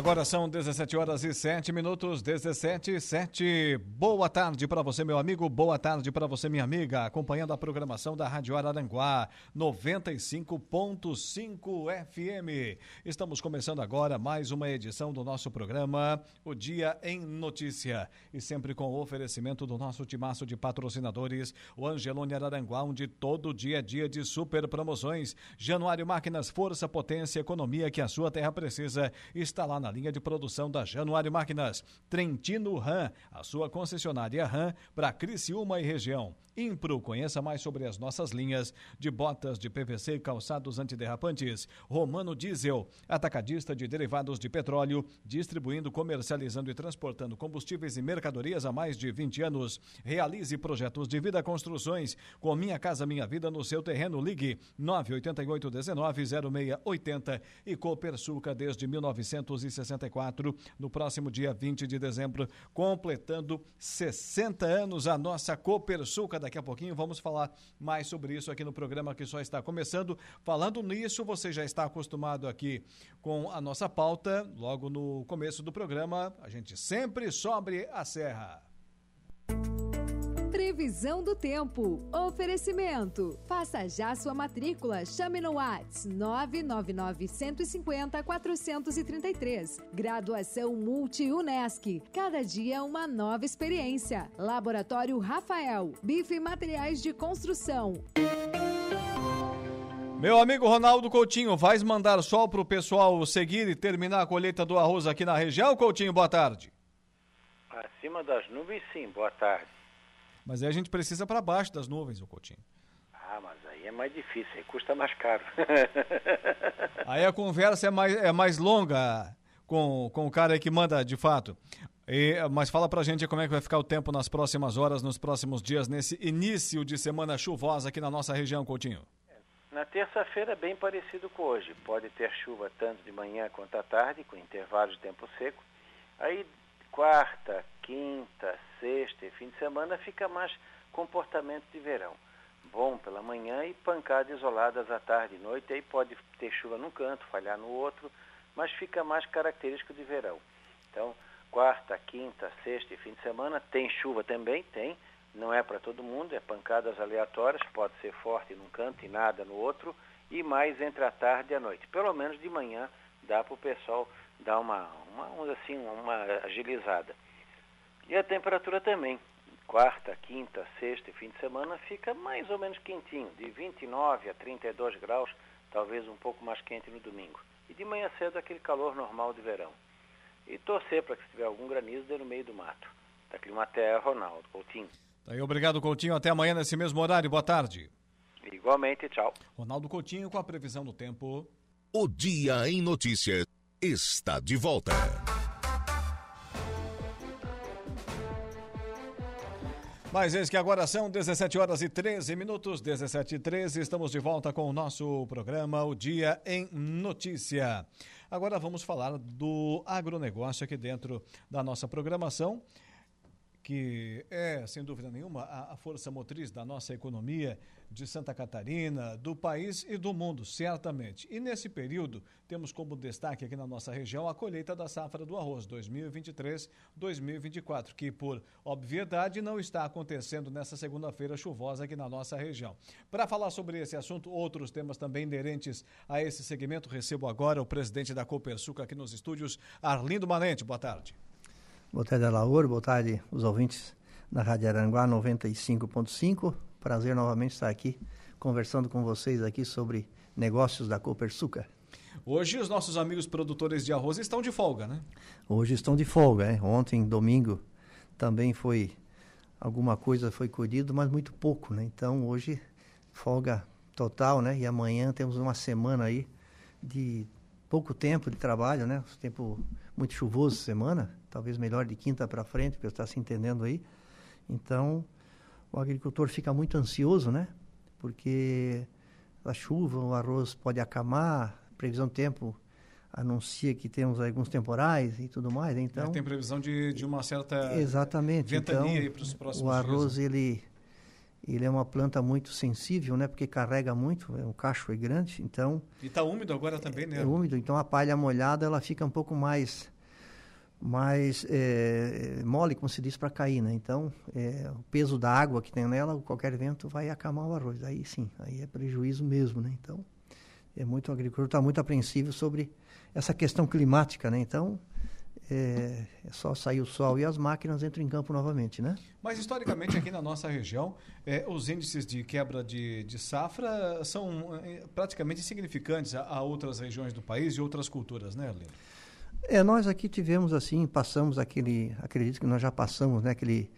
Agora são 17 horas e 7 minutos, 17 e 7. Boa tarde para você, meu amigo. Boa tarde para você, minha amiga. Acompanhando a programação da Rádio Araranguá 95.5 FM. Estamos começando agora mais uma edição do nosso programa, O Dia em Notícia. E sempre com o oferecimento do nosso timaço de patrocinadores, o Angelone Araranguá, onde todo dia é dia de super promoções. Januário Máquinas, força, potência, economia que a sua terra precisa. Está lá na linha de produção da Januário Máquinas. Trentino Ram, a sua concessionária Ram para Criciúma e região. Impro, conheça mais sobre as nossas linhas de botas de PVC e calçados antiderrapantes. Romano Diesel, atacadista de derivados de petróleo, distribuindo, comercializando e transportando combustíveis e mercadorias há mais de 20 anos. Realize projetos de vida construções com Minha Casa Minha Vida no seu terreno. Ligue 988 19 0680 e Copersuca desde 1964. No próximo dia 20 de dezembro, completando 60 anos a nossa Copersuca daqui a pouquinho vamos falar mais sobre isso aqui no programa que só está começando. Falando nisso, você já está acostumado aqui com a nossa pauta. Logo no começo do programa, a gente sempre sobe a serra. Previsão do tempo. Oferecimento. Faça já sua matrícula. Chame no Whats 999 150 433. Graduação Multi-UNESC. Cada dia uma nova experiência. Laboratório Rafael. Bife e Materiais de Construção. Meu amigo Ronaldo Coutinho, vais mandar sol para o pessoal seguir e terminar a colheita do arroz aqui na região, Coutinho? Boa tarde. Acima das nuvens, sim. Boa tarde. Mas aí a gente precisa para baixo das nuvens, o Coutinho. Ah, mas aí é mais difícil, aí custa mais caro. aí a conversa é mais, é mais longa com, com o cara aí que manda de fato. E, mas fala pra gente como é que vai ficar o tempo nas próximas horas, nos próximos dias, nesse início de semana chuvosa aqui na nossa região, Coutinho. Na terça-feira, bem parecido com hoje. Pode ter chuva tanto de manhã quanto à tarde, com intervalos de tempo seco. Aí, quarta, quinta, sexta e fim de semana, fica mais comportamento de verão. Bom pela manhã e pancadas isoladas à tarde e noite. Aí pode ter chuva num canto, falhar no outro, mas fica mais característico de verão. Então, quarta, quinta, sexta e fim de semana, tem chuva também? Tem não é para todo mundo, é pancadas aleatórias, pode ser forte num canto e nada no outro, e mais entre a tarde e a noite. Pelo menos de manhã dá para o pessoal dar uma, uma, assim, uma agilizada. E a temperatura também. Quarta, quinta, sexta e fim de semana fica mais ou menos quentinho, de 29 a 32 graus, talvez um pouco mais quente no domingo. E de manhã cedo aquele calor normal de verão. E torcer para que se tiver algum granizo dê no meio do mato. Da Climaterra, Ronaldo Coutinho. Tá aí, obrigado, Coutinho. Até amanhã nesse mesmo horário. Boa tarde. Igualmente, tchau. Ronaldo Coutinho com a previsão do tempo. O Dia em Notícias está de volta. Mas eis que agora são 17 horas e 13 minutos, 17 e 13. Estamos de volta com o nosso programa O Dia em Notícia. Agora vamos falar do agronegócio aqui dentro da nossa programação que é, sem dúvida nenhuma, a, a, força motriz da nossa economia de Santa Catarina, do país e do mundo, certamente. E nesse período, temos como destaque aqui na nossa região a colheita da safra do arroz 2023-2024, que, por obviedade, não está acontecendo nessa segunda-feira chuvosa aqui na nossa região. Para falar sobre esse assunto, outros temas também inerentes a esse segmento, recebo agora o presidente da Copersuca aqui nos estúdios, Arlindo Manente. Boa tarde. Boa tarde, Alaor. Boa tarde, os ouvintes da Rádio Aranguá 95.5. Prazer novamente estar aqui conversando com vocês aqui sobre negócios da Copersuca. Hoje os nossos amigos produtores de arroz estão de folga, né? Hoje estão de folga, é. Ontem, domingo, também foi alguma coisa foi colhido, mas muito pouco, né? Então hoje folga total, né? E amanhã temos uma semana aí de pouco tempo de trabalho, né? Tempo muito chuvoso semana talvez melhor de quinta para frente, porque está se entendendo aí. Então, o agricultor fica muito ansioso, né? Porque a chuva, o arroz pode acamar, previsão do tempo anuncia que temos alguns temporais e tudo mais. Então é, tem previsão de, de uma certa exatamente. ventania então, para os próximos O arroz dias, né? ele ele é uma planta muito sensível, né? Porque carrega muito, é um cacho é grande, então. E está úmido agora também, né? É úmido, então a palha molhada ela fica um pouco mais mais é, mole, como se diz, para cair, né? Então, é, o peso da água que tem nela, qualquer vento vai acamar o arroz. Aí sim, aí é prejuízo mesmo, né? Então, é muito o agricultor está muito apreensivo sobre essa questão climática, né? Então, é, é, só sair o sol e as máquinas entram em campo novamente, né? Mas historicamente aqui na nossa região, é, os índices de quebra de, de safra são praticamente insignificantes a, a, outras regiões do país e outras culturas, né, Arlindo? É, nós aqui tivemos assim, passamos aquele, acredito que nós já passamos, né, aquele,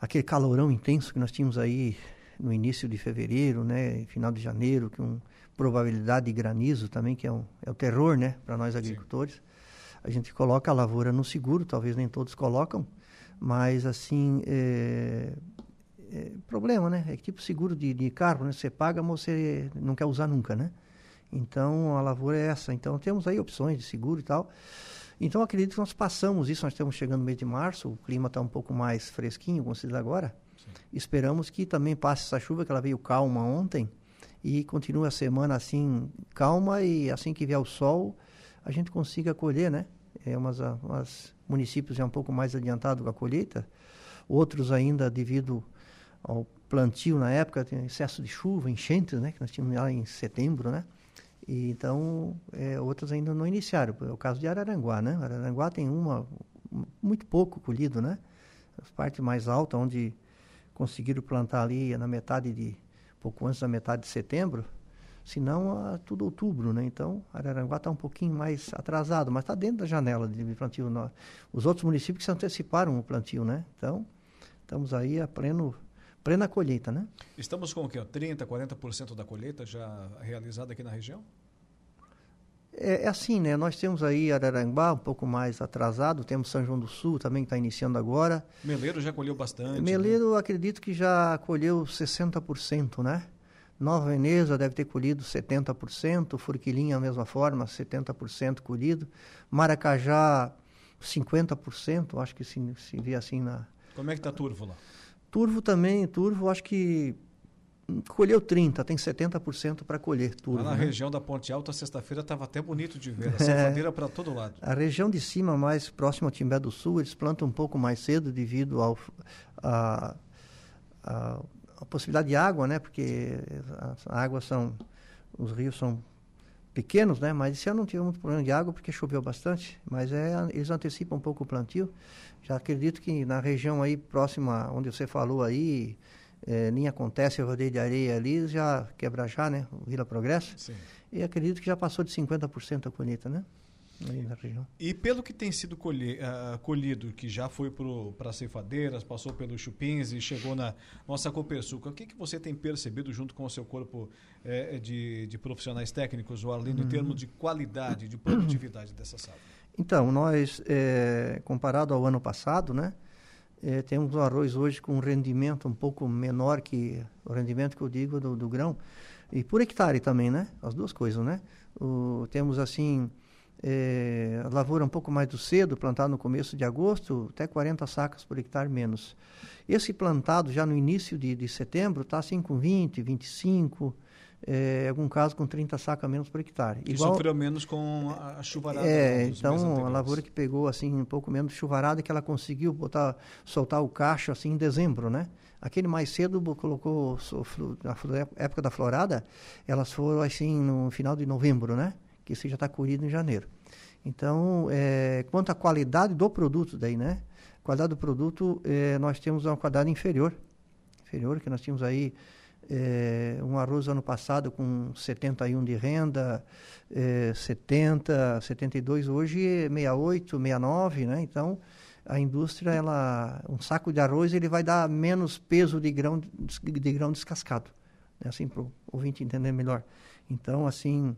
aquele calorão intenso que nós tínhamos aí no início de fevereiro, né, final de janeiro, com probabilidade de granizo também, que é, um, é o terror, né, para nós agricultores. Sim a gente coloca a lavoura no seguro, talvez nem todos colocam, mas assim, é, é problema, né? É tipo seguro de, de carro, né? Você paga, mas você não quer usar nunca, né? Então, a lavoura é essa. Então, temos aí opções de seguro e tal. Então, acredito que nós passamos isso, nós estamos chegando no mês de março, o clima está um pouco mais fresquinho, como se diz agora. Sim. Esperamos que também passe essa chuva, que ela veio calma ontem, e continue a semana assim, calma, e assim que vier o sol, a gente consiga colher, né? É umas, umas municípios já um pouco mais adiantado com a colheita, outros ainda devido ao plantio na época, tem excesso de chuva, enchentes, né? Que nós tínhamos lá em setembro, né? E, então, é, outras ainda não iniciaram. É o caso de Araranguá, né? Araranguá tem uma, muito pouco colhido, né? As partes mais altas, onde conseguiram plantar ali na metade de, pouco antes da metade de setembro, se não, tudo outubro, né? Então, Araranguá está um pouquinho mais atrasado, mas está dentro da janela de plantio. Os outros municípios que se anteciparam o plantio, né? Então, estamos aí a pleno, plena colheita, né? Estamos com o quê? 30%, 40% da colheita já realizada aqui na região? É, é, assim, né? Nós temos aí Araranguá um pouco mais atrasado, temos São João do Sul também que está iniciando agora. Meleiro já colheu bastante. Meleiro, né? acredito que já colheu 60%, né? Nova Veneza deve ter colhido 70%, Furquilinha, a mesma forma, 70% colhido. Maracajá, 50%, acho que se, se vê assim na... Como é que está Turvo lá? Turvo também, Turvo acho que colheu 30, tem 70% para colher Turvo. Lá na né? região da Ponte Alta, sexta-feira estava até bonito de ver, a cevadeira é, para todo lado. A região de cima, mais próxima ao Timbé do Sul, eles plantam um pouco mais cedo devido ao... A, a, a possibilidade de água, né? Porque as águas são, os rios são pequenos, né? Mas esse ano não tive muito problema de água porque choveu bastante. Mas é, eles antecipam um pouco o plantio. Já acredito que na região aí próxima, onde você falou aí, é, nem acontece o rodeio de areia ali, já quebra já, né? Vila Progresso. Sim. E acredito que já passou de 50% a colheita, né? Na região. E pelo que tem sido colhe, uh, colhido, que já foi para as ceifadeiras, passou pelos chupins e chegou na nossa Copersuca, o que, que você tem percebido junto com o seu corpo eh, de, de, profissionais técnicos, o Arlindo, uhum. em termos de qualidade, de produtividade dessa safra? Então, nós, é, comparado ao ano passado, né, é, temos o arroz hoje com um rendimento um pouco menor que o rendimento que eu digo do, do grão, e por hectare também, né? As duas coisas, né? O, temos assim é, a lavoura um pouco mais do cedo, plantado no começo de agosto, até 40 sacas por hectare menos. Esse plantado já no início de, de setembro está assim com 20, 25, é, em algum caso com 30 sacas menos por hectare. Que Igual, sofreu menos com a chuvarada. É, então a lavoura que pegou assim um pouco menos de chuvarada que ela conseguiu botar, soltar o cacho assim em dezembro, né? Aquele mais cedo colocou na época da florada, elas foram assim no final de novembro, né? Que já está colhido em janeiro. Então, é, quanto à qualidade do produto daí, né? Qualidade do produto, é, nós temos uma qualidade inferior. Inferior, que nós tínhamos aí é, um arroz ano passado com 71 de renda, é, 70, 72, hoje 68, 69, né? Então, a indústria, ela, um saco de arroz, ele vai dar menos peso de grão, de grão descascado. Né? Assim, para o ouvinte entender melhor. Então, assim,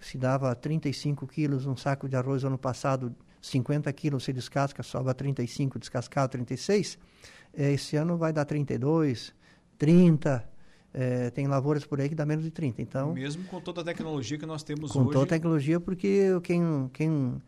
se dava 35 quilos um saco de arroz ano passado, 50 quilos se descasca, sobra 35 descascado, 36. É, esse ano vai dar 32, 30. é, tem lavouras por aí que dá menos de 30. Então, Mesmo com toda a tecnologia que nós temos com hoje. toda a tecnologia, porque quem, quem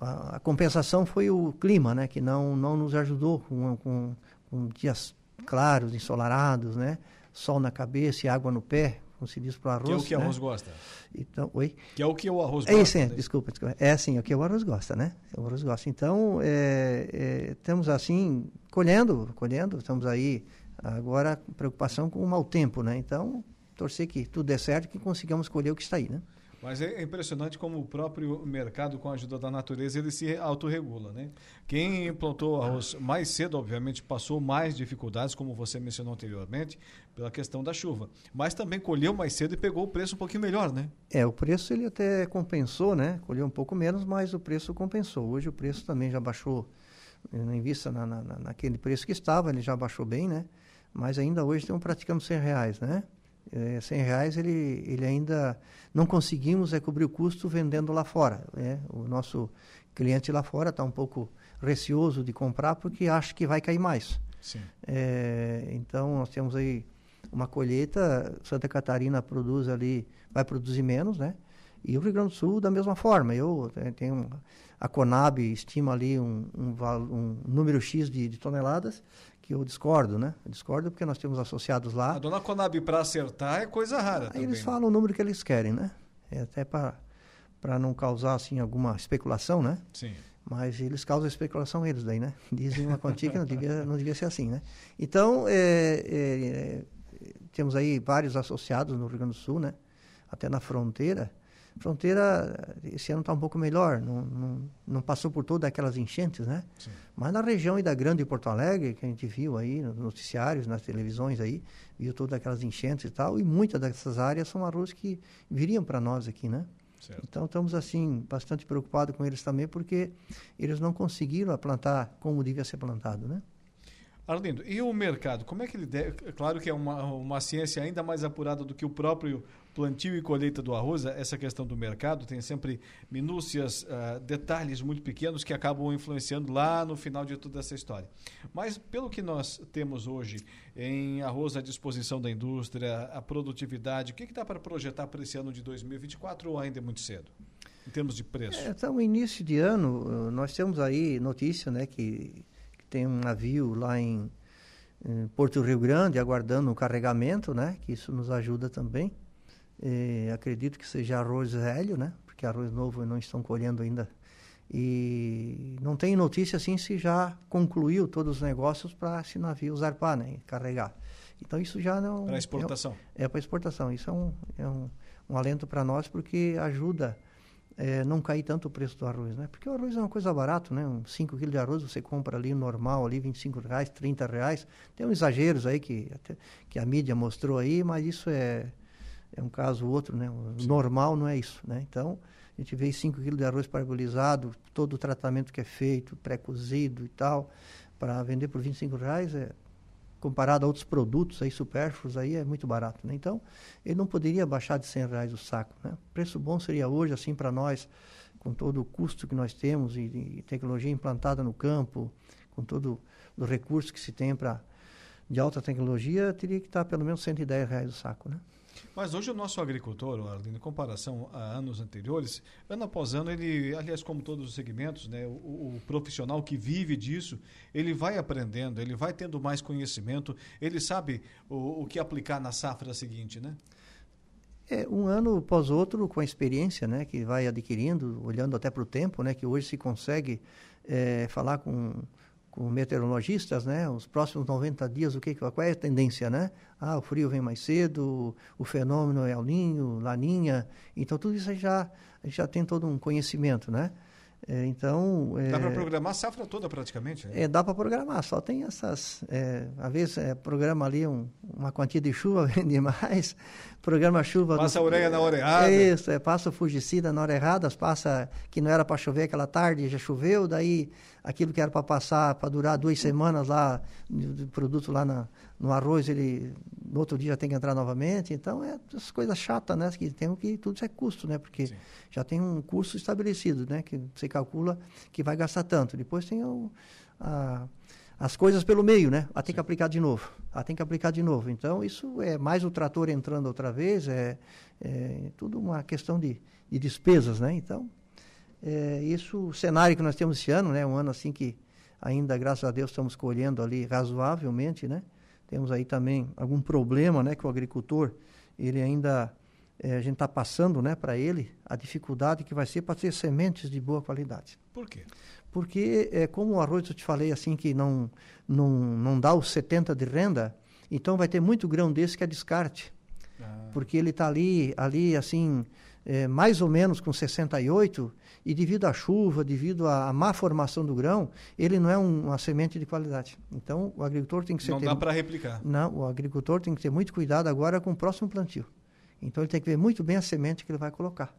a, a, compensação foi o clima, né? Que não, não nos ajudou com, com, com dias claros, ensolarados, né? Sol na cabeça e água no pé, como se diz para o arroz. Que é o que o né? arroz gosta. Então, oi? Que é o que o arroz é gosta. Isso, é, né? desculpa, desculpa. É assim, é o que o arroz gosta, né? O arroz gosta. Então, é, é, estamos assim, colhendo, colhendo, estamos aí agora preocupação com o mau tempo, né? Então, torcer que tudo dê certo e que consigamos colher o que está aí, né? Mas é impressionante como o próprio mercado, com a ajuda da natureza, ele se autorregula, né? Quem plantou arroz mais cedo, obviamente, passou mais dificuldades, como você mencionou anteriormente, pela questão da chuva. Mas também colheu mais cedo e pegou o preço um pouquinho melhor, né? É, o preço ele até compensou, né? Colheu um pouco menos, mas o preço compensou. Hoje o preço também já baixou, em vista na, na, naquele preço que estava, ele já baixou bem, né? Mas ainda hoje estamos praticando 100 reais, né? É, 100 reais ele, ele ainda não conseguimos é cobrir o custo vendendo lá fora. Né? O nosso cliente lá fora está um pouco receoso de comprar porque acha que vai cair mais. É, então nós temos aí uma colheita, Santa Catarina produz ali, vai produzir menos, né? E o Rio Grande do Sul da mesma forma. Eu tenho a Conab estima ali um, um, um número X de, de toneladas que eu discordo, né? Eu discordo porque nós temos associados lá. A dona Conab, para acertar, é coisa rara Aí também. eles né? falam o número que eles querem, né? É até para não causar, assim, alguma especulação, né? Sim. Mas eles causam especulação eles daí, né? Dizem uma quantia que não devia, não devia ser assim, né? Então, é, é, temos aí vários associados no Rio Grande do Sul, né? Até na fronteira. Fronteira, esse ano está um pouco melhor, não, não, não, passou por todas aquelas enchentes, né? Sim. Mas na região da Grande Porto Alegre, que a gente viu aí nos noticiários, nas televisões aí, viu todas aquelas enchentes e tal, e muitas dessas áreas são arroz que viriam para nós aqui, né? Certo. Então estamos assim bastante preocupados com eles também, porque eles não conseguiram plantar como devia ser plantado, né? Arlindo, e o mercado? Como é que ele deve... Claro que é uma, uma ciência ainda mais apurada do que o próprio plantio e colheita do arroz, essa questão do mercado tem sempre minúcias, uh, detalhes muito pequenos que acabam influenciando lá no final de toda essa história. Mas pelo que nós temos hoje em arroz à disposição da indústria, a produtividade, o que, que dá para projetar para esse ano de 2024 ou ainda é muito cedo? Em termos de preço. É, então, início de ano, nós temos aí notícia, né, que, que tem um navio lá em, em Porto Rio Grande aguardando o carregamento, né, que isso nos ajuda também. E acredito que seja arroz velho, né? Porque arroz novo não estão colhendo ainda. E não tem notícia assim se já concluiu todos os negócios para esse navio zarpar, né? Carregar. Então isso já não. Para exportação. É, é para exportação. Isso é um, é um, um alento para nós porque ajuda é, não cair tanto o preço do arroz, né? Porque o arroz é uma coisa barata, né? Um 5 quilos de arroz você compra ali normal, ali 25 reais, 30 reais. Tem uns exageros aí que, até, que a mídia mostrou aí, mas isso é é um caso ou outro, né? O Sim. normal não é isso, né? Então, a gente vê 5 quilos de arroz parbolizado, todo o tratamento que é feito, pré-cozido e tal, para vender por 25 reais, é, comparado a outros produtos aí supérfluos, aí é muito barato, né? Então, ele não poderia baixar de 100 reais o saco, né? Preço bom seria hoje, assim, para nós, com todo o custo que nós temos e, e, tecnologia implantada no campo, com todo o recurso que se tem para de alta tecnologia, teria que estar pelo menos 110 reais o saco, né? Mas hoje o nosso agricultor, Arlindo, em comparação a anos anteriores, ano após ano, ele, aliás, como todos os segmentos, né, o, o, profissional que vive disso, ele vai aprendendo, ele vai tendo mais conhecimento, ele sabe o, o que aplicar na safra seguinte, né? É, um ano após outro, com a experiência né, que vai adquirindo, olhando até para o tempo, né, que hoje se consegue é, falar com com meteorologistas, né? Os próximos 90 dias, o que qual é a tendência, né? Ah, o frio vem mais cedo, o fenômeno é El Ninho, Laninha. Então tudo isso já já tem todo um conhecimento, né? É, então dá é, para programar a safra toda praticamente. Né? É, dá para programar. Só tem essas, é, às vezes é, programa ali um, uma quantia de chuva vende mais, programa chuva. Passa no, a ureia na hora errada. É isso, é, passa o fungicida na hora errada, passa que não era para chover aquela tarde já choveu, daí aquilo que era para passar, para durar duas semanas lá, do produto lá na, no arroz, ele no outro dia já tem que entrar novamente. Então, é essas coisas chatas, né? Que tem que tudo isso é custo, né? Porque Sim. já tem um custo estabelecido, né? Que você calcula que vai gastar tanto. Depois tem o, a, as coisas pelo meio, né? Ah, tem que aplicar de novo. Ah, tem que aplicar de novo. Então, isso é mais o trator entrando outra vez, é, é tudo uma questão de, de despesas, né? Então, é, isso, o cenário que nós temos esse ano, né? Um ano assim que ainda, graças a Deus, estamos colhendo ali razoavelmente, né? Temos aí também algum problema, né? Que o agricultor, ele ainda, é, a gente está passando, né? Para ele, a dificuldade que vai ser para ter sementes de boa qualidade. Por quê? Porque, é, como o arroz eu te falei assim, que não, não, não dá os 70 de renda, então vai ter muito grão desse que é descarte. Ah. Porque ele está ali, ali assim, é, mais ou menos com 68, e devido à chuva, devido à, má formação do grão, ele não é um, uma semente de qualidade. Então, o agricultor tem que ser... Não ter, dá para replicar. Não, o agricultor tem que ter muito cuidado agora com o próximo plantio. Então, ele tem que ver muito bem a semente que ele vai colocar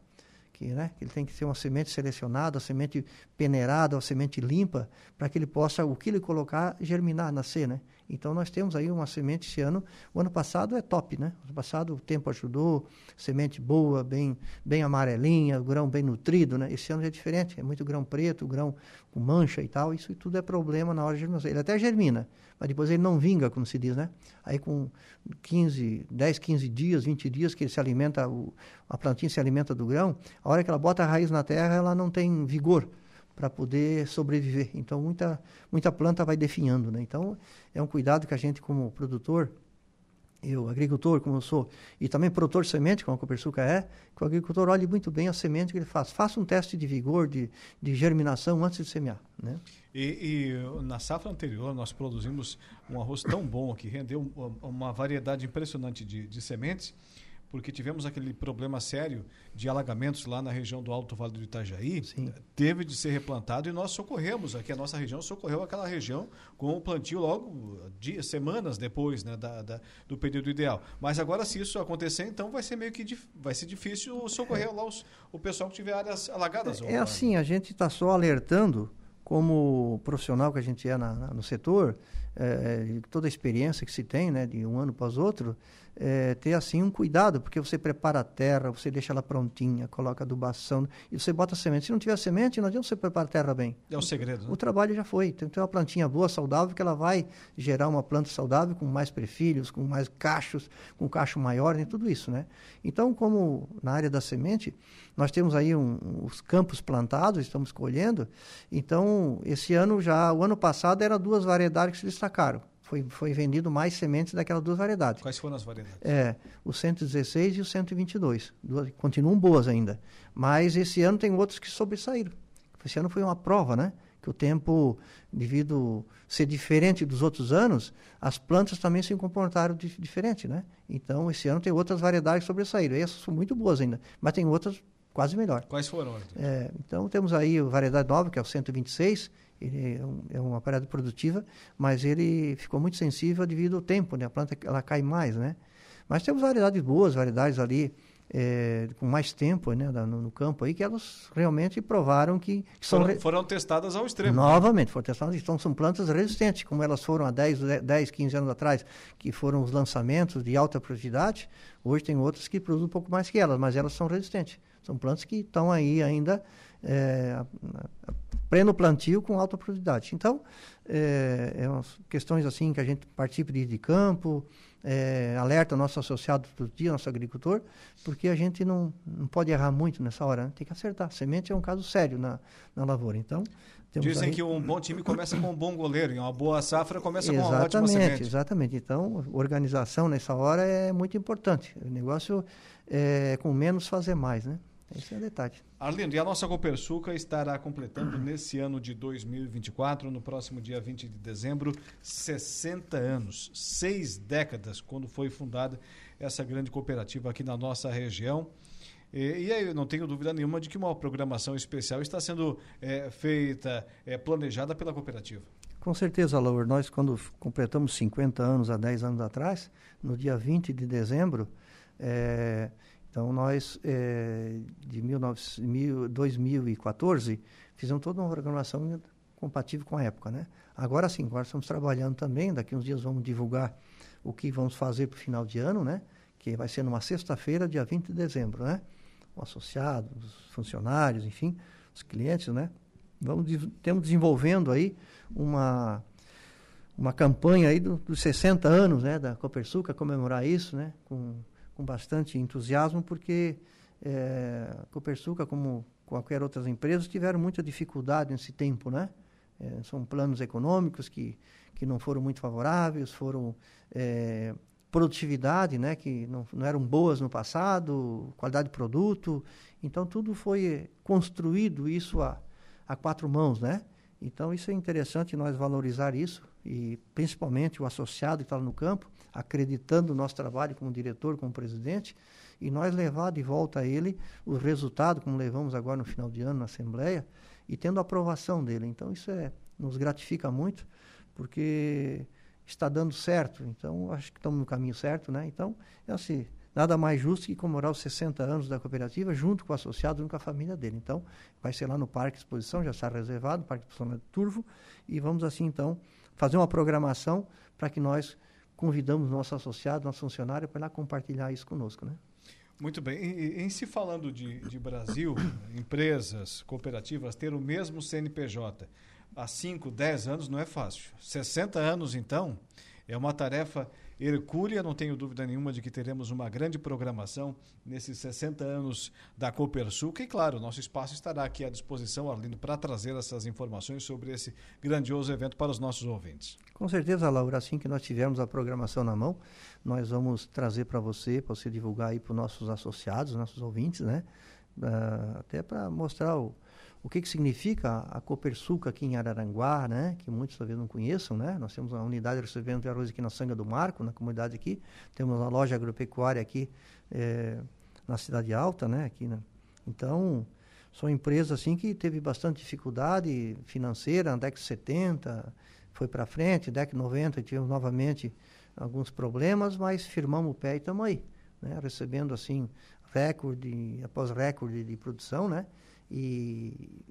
que, né, ele tem que ser uma semente selecionada, uma semente peneirada, uma semente limpa, para que ele possa, o que ele colocar, germinar, nascer, né? Então nós temos aí uma semente esse ano. O ano passado é top, né? Ano passado o tempo ajudou, semente boa, bem, bem amarelinha, grão bem nutrido, né? Esse ano é diferente, é muito grão preto, grão com mancha e tal. Isso tudo é problema na hora de germinação. Ele até germina, mas depois ele não vinga, como se diz, né? Aí com 15, 10, 15 dias, 20 dias que ele se alimenta, o, a plantinha se alimenta do grão, a hora que ela bota a raiz na terra, ela não tem vigor para poder sobreviver. Então muita muita planta vai definhando, né? Então é um cuidado que a gente como produtor eu, agricultor, como eu sou, e também produtor de semente, como a Copersuca é, que o agricultor olhe muito bem a semente que ele faz. Faça um teste de vigor, de, de germinação antes de semear. Né? E, e, na safra anterior nós produzimos um arroz tão bom que rendeu uma variedade impressionante de, de sementes porque tivemos aquele problema sério de alagamentos lá na região do Alto Vale do Itajaí, Sim. teve de ser replantado e nós socorremos aqui, a nossa região socorreu aquela região com o plantio logo dias, semanas depois né, da, da, do período ideal. Mas agora, se isso acontecer, então vai ser meio que vai ser difícil socorrer é. lá os, o pessoal que tiver áreas alagadas. É, é assim, a gente está só alertando como profissional que a gente é na, na, no setor, é, toda a experiência que se tem, né, de um ano para os outros, é, ter assim um cuidado, porque você prepara a terra, você deixa ela prontinha, coloca adubação e você bota semente. Se não tiver semente, não adianta você preparar a terra bem. É o segredo. Né? O trabalho já foi. Tem que ter uma plantinha boa, saudável, que ela vai gerar uma planta saudável com mais prefilhos, com mais cachos, com cacho maior, e tudo isso, né? Então, como na área da semente, nós temos aí um, os campos plantados, estamos colhendo. Então, esse ano já, o ano passado, eram duas variedades que se destacaram foi, foi vendido mais sementes daquelas duas variedades. Quais foram as variedades? É, o 116 e o 122. Duas, continuam boas ainda. Mas esse ano tem outros que sobressaíram. Esse ano foi uma prova, né? Que o tempo, devido ser diferente dos outros anos, as plantas também se comportaram di diferente, né? Então, esse ano tem outras variedades que sobressaíram. Essas são muito boas ainda. Mas tem outras quase melhor. Quais foram? É, então, temos aí a variedade nova, que é o 126, ele é, um, é uma parada produtiva, mas ele ficou muito sensível devido ao tempo, né? A planta ela cai mais, né? Mas temos variedades boas, variedades ali é, com mais tempo né, no, no, campo aí, que elas realmente provaram que, que foram, são... Foram testadas ao extremo. Novamente, foram testadas, então são plantas resistentes, como elas foram há 10, 10, 15 anos atrás, que foram os lançamentos de alta produtividade, hoje tem outras que produzem um pouco mais que elas, mas elas são resistentes. São plantas que estão aí ainda é, pleno plantio com alta produtividade. Então, é, é umas questões assim que a gente participa de, de campo, é, alerta nosso associado todo dia, nosso agricultor, porque a gente não, não pode errar muito nessa hora, né? tem que acertar. Semente é um caso sério na, na lavoura. Então, Dizem aí... que um bom time começa com um bom goleiro e uma boa safra começa com uma ótima semente. Exatamente, Então, organização nessa hora é muito importante. O negócio é com menos fazer mais, né? Esse é o detalhe. Arlindo, e a nossa Copersuca estará completando nesse ano de 2024, no próximo dia 20 de dezembro, 60 anos, seis décadas, quando foi fundada essa grande cooperativa aqui na nossa região. E, e aí, eu não tenho dúvida nenhuma de que uma programação especial está sendo é, feita, é, planejada pela cooperativa. Com certeza, Laura. Nós, quando completamos 50 anos, há 10 anos atrás, no dia 20 de dezembro, é, então, nós, é, de 19, 2014, fizemos toda uma programação compatível com a época, né? Agora sim, agora estamos trabalhando também, daqui uns dias vamos divulgar o que vamos fazer para o final de ano, né? Que vai ser numa sexta-feira, dia 20 de dezembro, né? O associado, os funcionários, enfim, os clientes, né? Vamos, estamos desenvolvendo aí uma uma campanha aí do, dos 60 anos né, da Copersuca, comemorar isso né, com, com bastante entusiasmo, porque é, a Copersuca, como qualquer outras empresas, tiveram muita dificuldade nesse tempo. Né? É, são planos econômicos que, que não foram muito favoráveis, foram é, produtividade, né, que não, não eram boas no passado, qualidade de produto. Então, tudo foi construído isso a, a quatro mãos, né? Então, isso é interessante nós valorizar isso, e principalmente o associado que está no campo, acreditando no nosso trabalho como diretor, como presidente, e nós levar de volta a ele o resultado, como levamos agora no final de ano na Assembleia, e tendo a aprovação dele. Então, isso é, nos gratifica muito, porque está dando certo. Então, acho que estamos no caminho certo, né? Então, é assim, nada mais justo que comemorar os 60 anos da cooperativa junto com o associado, junto com a família dele. Então, vai ser lá no Parque Exposição, já está reservado, Parque Exposição de Turvo, e vamos assim, então, fazer uma programação para que nós convidamos nosso associado, nosso funcionário, para lá compartilhar isso conosco, né? Muito bem. E, em se falando de, de Brasil, empresas, cooperativas ter o mesmo CNPJ há 5, 10 anos não é fácil. 60 anos, então, é uma tarefa Hercúlea, não tenho dúvida nenhuma de que teremos uma grande programação nesses 60 anos da Copersul. E, claro, nosso espaço estará aqui à disposição, Arlindo, para trazer essas informações sobre esse grandioso evento para os nossos ouvintes. Com certeza, Laura, assim que nós tivermos a programação na mão, nós vamos trazer para você, para você divulgar aí para os nossos associados, nossos ouvintes, né? Uh, até para mostrar o o que, que significa a Copersuca aqui em Araranguá, né? que muitos talvez não conheçam. Né? Nós temos uma unidade recebendo de arroz aqui na Sanga do Marco, na comunidade aqui. Temos uma loja agropecuária aqui é, na Cidade Alta. Né? Aqui, né? Então, são empresas assim, que teve bastante dificuldade financeira, na década de 70, foi para frente, década de 90 tivemos novamente alguns problemas, mas firmamos o pé e estamos aí, né? recebendo assim recorde após recorde de produção, né? E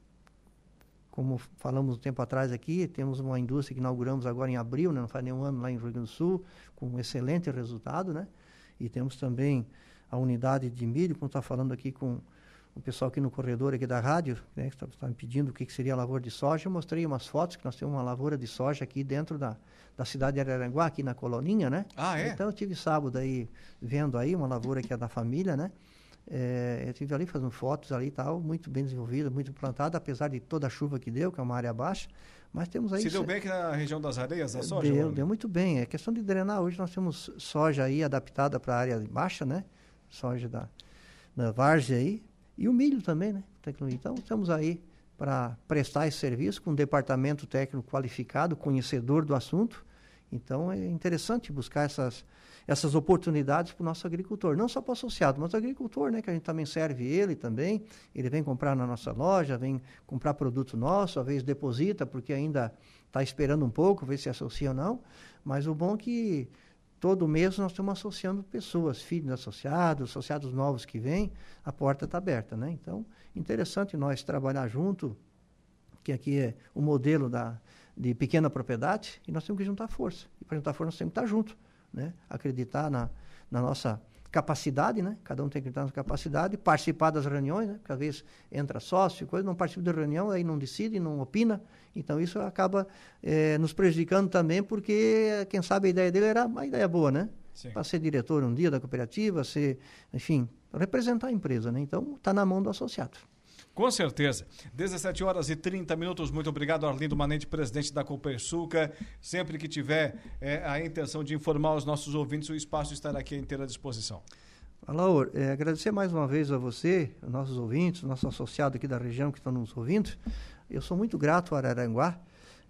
como falamos um tempo atrás aqui, temos uma indústria que inauguramos agora em abril, né, não faz nenhum ano lá em Rio Grande do Sul, com um excelente resultado, né? E temos também a unidade de milho, como está falando aqui com o pessoal aqui no corredor aqui da rádio, né, que está tá me pedindo o que, que, seria a lavoura de soja, eu mostrei umas fotos que nós temos uma lavoura de soja aqui dentro da, da cidade de Araranguá, aqui na Coloninha, né? Ah, é? Então eu tive sábado aí vendo aí uma lavoura que é da família, né? É, eu estive ali fazendo fotos ali e tal, muito bem desenvolvida, muito plantada, apesar de toda a chuva que deu, que é uma área baixa. Mas temos aí. Se deu bem aqui na região das areias, a soja? Deu, deu muito bem. É questão de drenar. Hoje nós temos soja aí adaptada para a área baixa, né? Soja da, da várzea aí. E o milho também, né? Então estamos aí para prestar esse serviço com um departamento técnico qualificado, conhecedor do assunto. Então é interessante buscar essas essas oportunidades para o nosso agricultor. Não só para o associado, mas o agricultor, né, que a gente também serve ele também. Ele vem comprar na nossa loja, vem comprar produto nosso, às vezes deposita, porque ainda está esperando um pouco, ver se associa ou não. Mas o bom é que todo mês nós estamos associando pessoas, filhos associados, associados novos que vêm, a porta está aberta. Né? Então, interessante nós trabalhar junto, que aqui é o modelo da, de pequena propriedade, e nós temos que juntar força. E para juntar força nós temos que estar junto né? acreditar na, na nossa capacidade, né? Cada um tem que acreditar na capacidade, participar das reuniões, né? Porque às vezes entra sócio, coisa, não participa da reunião, aí não decide, não opina. Então isso acaba eh, nos prejudicando também, porque quem sabe a ideia dele era uma ideia boa, né? Para ser diretor um dia da cooperativa, ser, enfim, representar a empresa, né? Então está na mão do associado. Com certeza. 17 horas e 30 minutos. Muito obrigado, Arlindo Manente, presidente da Copersuca. Sempre que tiver é, a intenção de informar os nossos ouvintes, o espaço estará aqui à inteira disposição. Alaor, é, agradecer mais uma vez a você, os nossos ouvintes, nosso associado aqui da região que estão nos ouvindo. Eu sou muito grato a Araranguá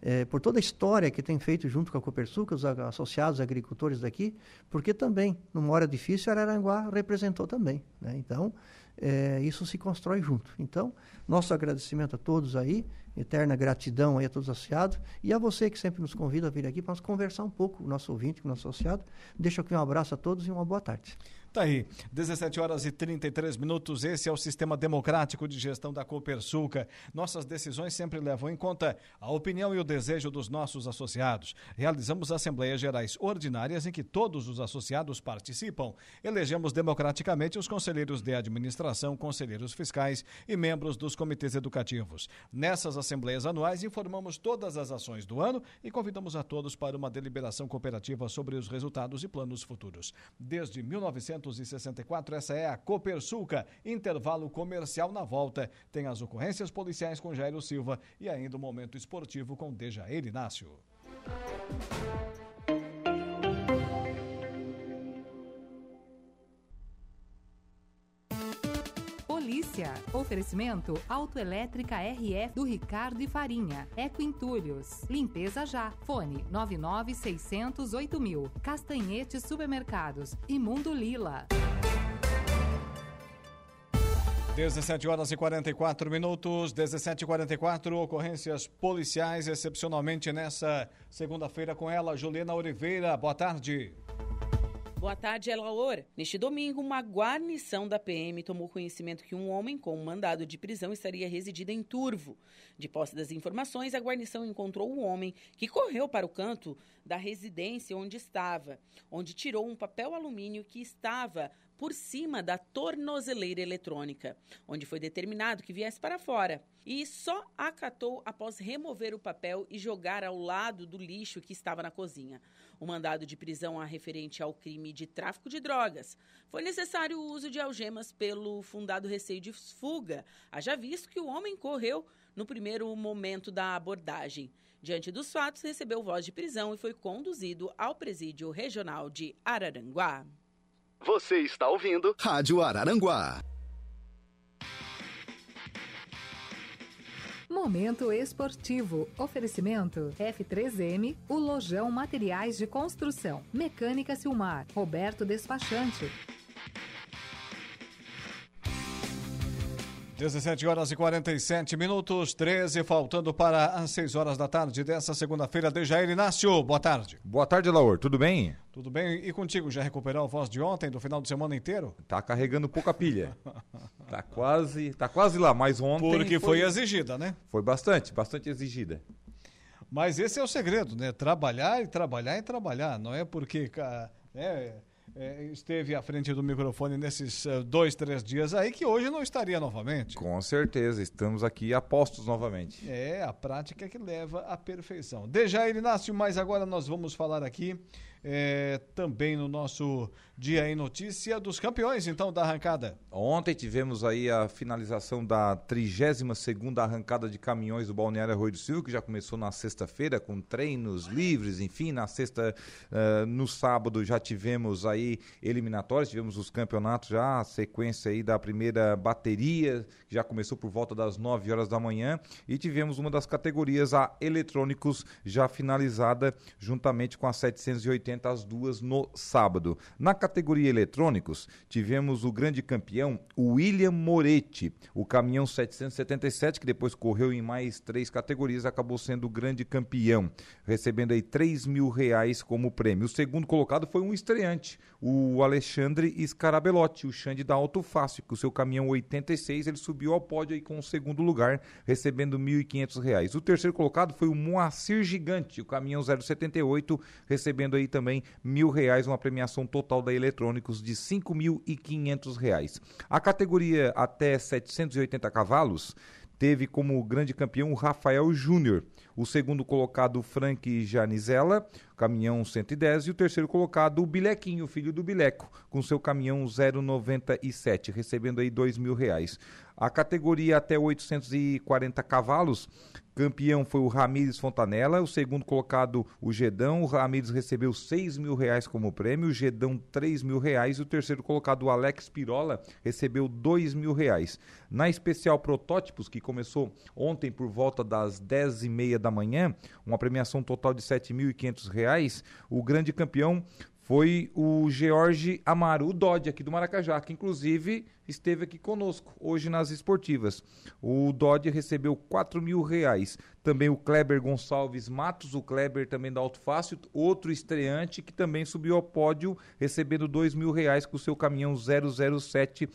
é, por toda a história que tem feito junto com a Copersuca, os associados agricultores daqui, porque também, numa hora difícil, Araranguá representou também. Né? Então, é, isso se constrói junto. Então, nosso agradecimento a todos aí, eterna gratidão aí a todos os associados e a você que sempre nos convida a vir aqui para nós conversar um pouco, o nosso ouvinte, o nosso associado. Deixo aqui um abraço a todos e uma boa tarde. Tá aí, 17 horas e 33 minutos. Esse é o sistema democrático de gestão da Copersuca. Nossas decisões sempre levam em conta a opinião e o desejo dos nossos associados. Realizamos assembleias gerais ordinárias em que todos os associados participam. Elegemos democraticamente os conselheiros de administração, conselheiros fiscais e membros dos comitês educativos. Nessas assembleias anuais, informamos todas as ações do ano e convidamos a todos para uma deliberação cooperativa sobre os resultados e planos futuros. Desde 1900 1964. Essa é a Copersuca. Intervalo comercial na volta. Tem as ocorrências policiais com Jairo Silva e ainda o momento esportivo com Dejair Inácio. Oferecimento Autoelétrica RF do Ricardo e Farinha. Eco Entulhos. Limpeza já. Fone 99608 mil. Castanhete Supermercados. Imundo Lila. 17 horas e 44 minutos, 17 e 44 ocorrências policiais, excepcionalmente nessa segunda-feira com ela, Juliana Oliveira. Boa tarde. Boa tarde, Elaor. Neste domingo, uma guarnição da PM tomou conhecimento que um homem com um mandado de prisão estaria residindo em Turvo. De posse das informações, a guarnição encontrou o um homem que correu para o canto da residência onde estava, onde tirou um papel alumínio que estava por cima da tornozeleira eletrônica, onde foi determinado que viesse para fora. E só acatou após remover o papel e jogar ao lado do lixo que estava na cozinha. O mandado de prisão a referente ao crime de tráfico de drogas. Foi necessário o uso de algemas pelo fundado receio de fuga, haja visto que o homem correu no primeiro momento da abordagem. Diante dos fatos, recebeu voz de prisão e foi conduzido ao presídio regional de Araranguá. Você está ouvindo Rádio Araranguá. Momento esportivo. Oferecimento F3M, o Lojão Materiais de Construção. Mecânica Silmar. Roberto Despachante. 17 horas e 47 minutos, 13, faltando para as 6 horas da tarde dessa segunda-feira. Dejair Inácio, boa tarde. Boa tarde, Laur, tudo bem? Tudo bem? E contigo, já recuperou a voz de ontem, do final de semana inteiro? Tá carregando pouca pilha. tá quase, tá quase lá, mas ontem Porque foi, foi exigida, né? Foi bastante, bastante exigida. Mas esse é o segredo, né? Trabalhar e trabalhar e trabalhar. Não é porque né, é, esteve à frente do microfone nesses uh, dois, três dias aí, que hoje não estaria novamente. Com certeza, estamos aqui apostos novamente. É, a prática que leva à perfeição. Dejair Inácio, mas agora nós vamos falar aqui é, também no nosso Dia em Notícia dos campeões, então, da arrancada. Ontem tivemos aí a finalização da 32ª arrancada de caminhões do Balneário Arroio do Silva, que já começou na sexta-feira com treinos livres, enfim, na sexta, uh, no sábado já tivemos aí eliminatórios, tivemos os campeonatos já, a sequência aí da primeira bateria, que já começou por volta das 9 horas da manhã, e tivemos uma das categorias, a eletrônicos, já finalizada juntamente com a 780, as duas no sábado. Na categoria eletrônicos, tivemos o grande campeão, William Moretti, o caminhão 777, que depois correu em mais três categorias, acabou sendo o grande campeão, recebendo aí 3 mil reais como prêmio. O segundo colocado foi um estreante, o Alexandre Scarabelotti, o Xande da Auto Fácil, com o seu caminhão 86, ele subiu ao pódio aí com o segundo lugar, recebendo 1.500 reais. O terceiro colocado foi o Moacir Gigante, o caminhão 078, recebendo aí também mil reais, uma premiação total da eletrônicos de R$ 5.500. A categoria até 780 cavalos teve como grande campeão o Rafael Júnior, o segundo colocado Frank Janizella, caminhão 110, e o terceiro colocado o Bilequinho, filho do Bileco, com seu caminhão 097, recebendo aí dois mil reais. A categoria até 840 cavalos Campeão foi o Ramires Fontanella, o segundo colocado o Gedão, o Ramires recebeu 6 mil reais como prêmio, o Gedão 3 mil reais e o terceiro colocado o Alex Pirola recebeu 2 mil reais. Na especial Protótipos, que começou ontem por volta das 10 e meia da manhã, uma premiação total de 7.500 reais, o grande campeão foi o George Amaro, o Dodge aqui do Maracajá, que inclusive esteve aqui conosco hoje nas esportivas. O Dodge recebeu 4 mil reais. Também o Kleber Gonçalves Matos, o Kleber também da Alto Fácil, outro estreante que também subiu ao pódio, recebendo 2 mil reais com o seu caminhão 007,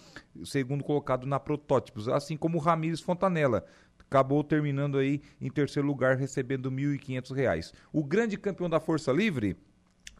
segundo colocado na Protótipos. Assim como o Ramires Fontanella, acabou terminando aí em terceiro lugar, recebendo R$ 1.500. O grande campeão da Força Livre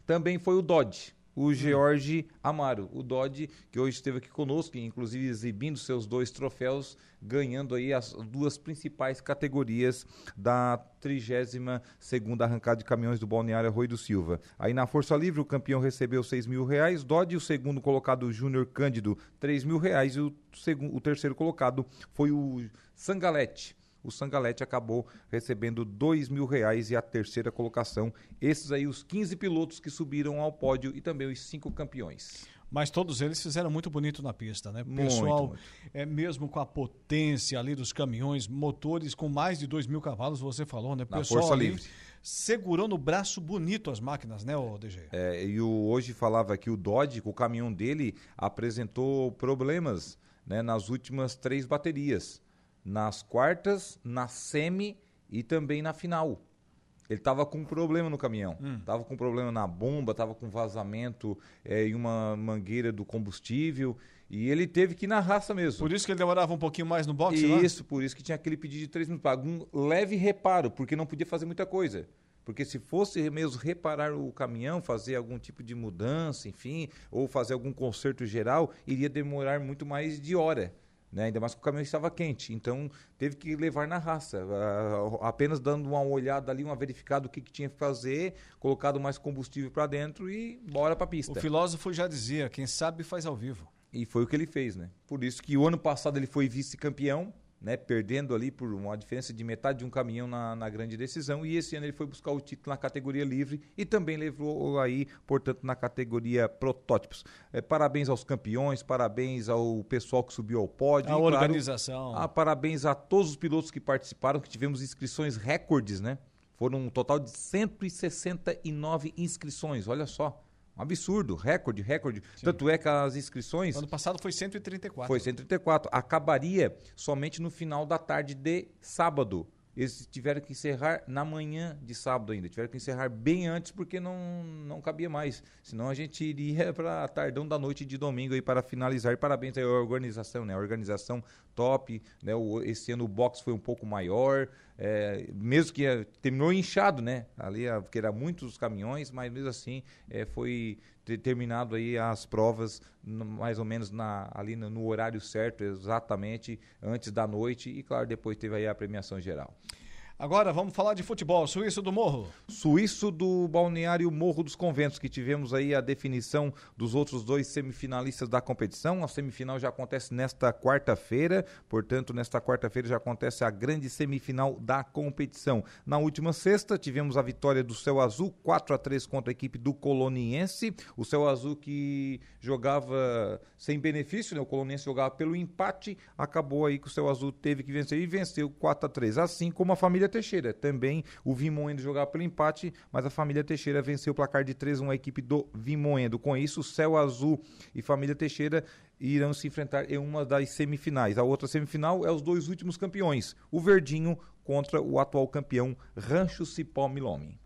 também foi o Dodge, o hum. George Amaro, o Dodge, que hoje esteve aqui conosco, inclusive exibindo seus dois troféus, ganhando aí as duas principais categorias da 32 segunda arrancada de caminhões do Balneário Rui do Silva. Aí na Força Livre o campeão recebeu 6 mil reais, Dodge, o segundo colocado o Júnior Cândido, 3 mil reais e o, segundo, o terceiro colocado foi o Sangalete, o Sangalete acabou recebendo dois mil reais e a terceira colocação. Esses aí os 15 pilotos que subiram ao pódio e também os cinco campeões. Mas todos eles fizeram muito bonito na pista, né? Muito, Pessoal, muito. é mesmo com a potência ali dos caminhões, motores com mais de dois mil cavalos, você falou, né? Na Pessoal força ali, livre. segurou no braço bonito as máquinas, né, o DG? É, e o, hoje falava que o Dodge, o caminhão dele, apresentou problemas né, nas últimas três baterias nas quartas, na semi e também na final. Ele estava com um problema no caminhão. Estava hum. com um problema na bomba, estava com vazamento é, em uma mangueira do combustível. E ele teve que ir na raça mesmo. Por isso que ele demorava um pouquinho mais no boxe, Isso, lá? por isso que tinha aquele pedido de três minutos. Um leve reparo, porque não podia fazer muita coisa. Porque se fosse mesmo reparar o caminhão, fazer algum tipo de mudança, enfim, ou fazer algum conserto geral, iria demorar muito mais de hora né? ainda mais que o caminhão estava quente. Então teve que levar na raça, uh, apenas dando uma olhada ali, uma verificada do que, que tinha que fazer, colocado mais combustível para dentro e bora para a pista. O filósofo já dizia: quem sabe faz ao vivo. E foi o que ele fez, né? Por isso que o ano passado ele foi vice-campeão, né, perdendo ali por uma diferença de metade de um caminhão na, na, grande decisão. E esse ano ele foi buscar o título na categoria livre e também levou aí, portanto, na categoria protótipos. É, parabéns aos campeões, parabéns ao pessoal que subiu ao pódio. A organização. Claro, a, parabéns a todos os pilotos que participaram, que tivemos inscrições recordes, né? Foram um total de 169 inscrições, olha só. Um absurdo, recorde, recorde. Sim. Tanto é que as inscrições. Ano passado foi 134. Foi 134. Acabaria somente no final da tarde de sábado. Eles tiveram que encerrar na manhã de sábado ainda. Tiveram que encerrar bem antes porque não, não cabia mais. Senão a gente iria para tardão da noite de domingo aí para finalizar. Parabéns à organização, né? A organização top. Né? O, esse ano o box foi um pouco maior. É, mesmo que é, terminou inchado, né? Ali, porque era muitos caminhões, mas mesmo assim é, foi terminado aí as provas mais ou menos na, ali no, no, horário certo, exatamente antes da noite e claro depois teve aí a premiação geral. Agora vamos falar de futebol. Suíço do Morro. Suíço do Balneário Morro dos Conventos, que tivemos aí a definição dos outros dois semifinalistas da competição. A semifinal já acontece nesta quarta-feira, portanto, nesta quarta-feira já acontece a grande semifinal da competição. Na última sexta, tivemos a vitória do Céu Azul, 4 a 3 contra a equipe do Coloniense. O Céu Azul que jogava sem benefício, né? O Coloniense jogava pelo empate, acabou aí que o Céu Azul teve que vencer e venceu 4 a 3 assim como a família Teixeira. Também o Vimoendo jogava pelo empate, mas a família Teixeira venceu o placar de 3 1 a equipe do Vimoendo. Com isso, Céu Azul e família Teixeira irão se enfrentar em uma das semifinais. A outra semifinal é os dois últimos campeões, o Verdinho contra o atual campeão Rancho Cipó Milome.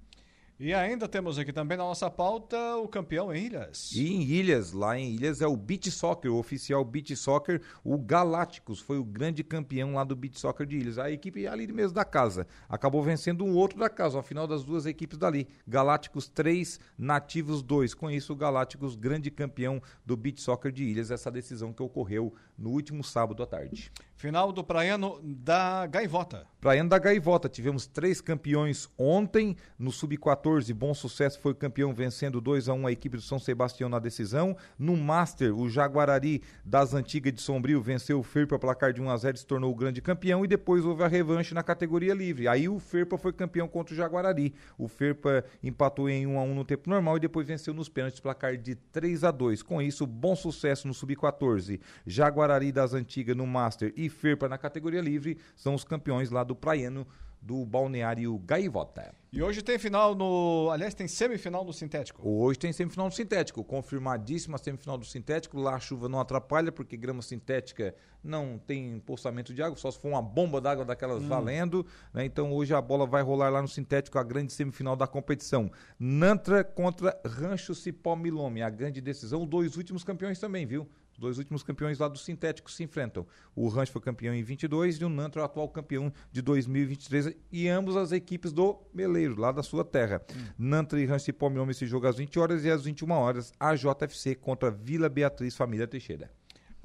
E ainda temos aqui também na nossa pauta o campeão em Ilhas. E em Ilhas, lá em Ilhas é o Beach Soccer, o oficial Beach Soccer, o Galácticos, foi o grande campeão lá do Beach Soccer de Ilhas. A equipe ali mesmo da casa. Acabou vencendo um outro da casa, ao final das duas equipes dali. Galácticos 3, Nativos 2. Com isso, o Galácticos, grande campeão do Beach Soccer de Ilhas, essa decisão que ocorreu no último sábado à tarde. Final do Praiano da Gaivota. Praiano da Gaivota. Tivemos três campeões ontem no Sub-14. Bom Sucesso foi campeão, vencendo 2 a 1 um a equipe do São Sebastião na decisão. No Master, o Jaguarari das Antigas de Sombrio venceu o Ferpa placar de 1 a 0 e se tornou o grande campeão. E depois houve a revanche na categoria livre. Aí o Ferpa foi campeão contra o Jaguarari. O Ferpa empatou em 1 a 1 no tempo normal e depois venceu nos pênaltis placar de 3 a 2 Com isso, bom sucesso no Sub-14. Jaguarari das Antigas no Master e Ferpa na categoria livre são os campeões lá do Praiano do Balneário Gaivota. E hoje tem final no. Aliás, tem semifinal no sintético. Hoje tem semifinal do sintético, confirmadíssima semifinal do sintético. Lá a chuva não atrapalha, porque grama sintética não tem postamento de água, só se for uma bomba d'água daquelas hum. valendo. Né? Então hoje a bola vai rolar lá no sintético, a grande semifinal da competição. Nantra contra Rancho Cipó Milome, a grande decisão. Os dois últimos campeões também, viu? Os dois últimos campeões lá do sintético se enfrentam. O Rancho foi campeão em 22 e o Nantra é o atual campeão de 2023 e ambos as equipes do Meleiro, lá da sua terra. Hum. Nantra e Rancho Cipó Milome esse jogo às 20 horas e às 21 horas a JFC contra Vila Beatriz Família Teixeira.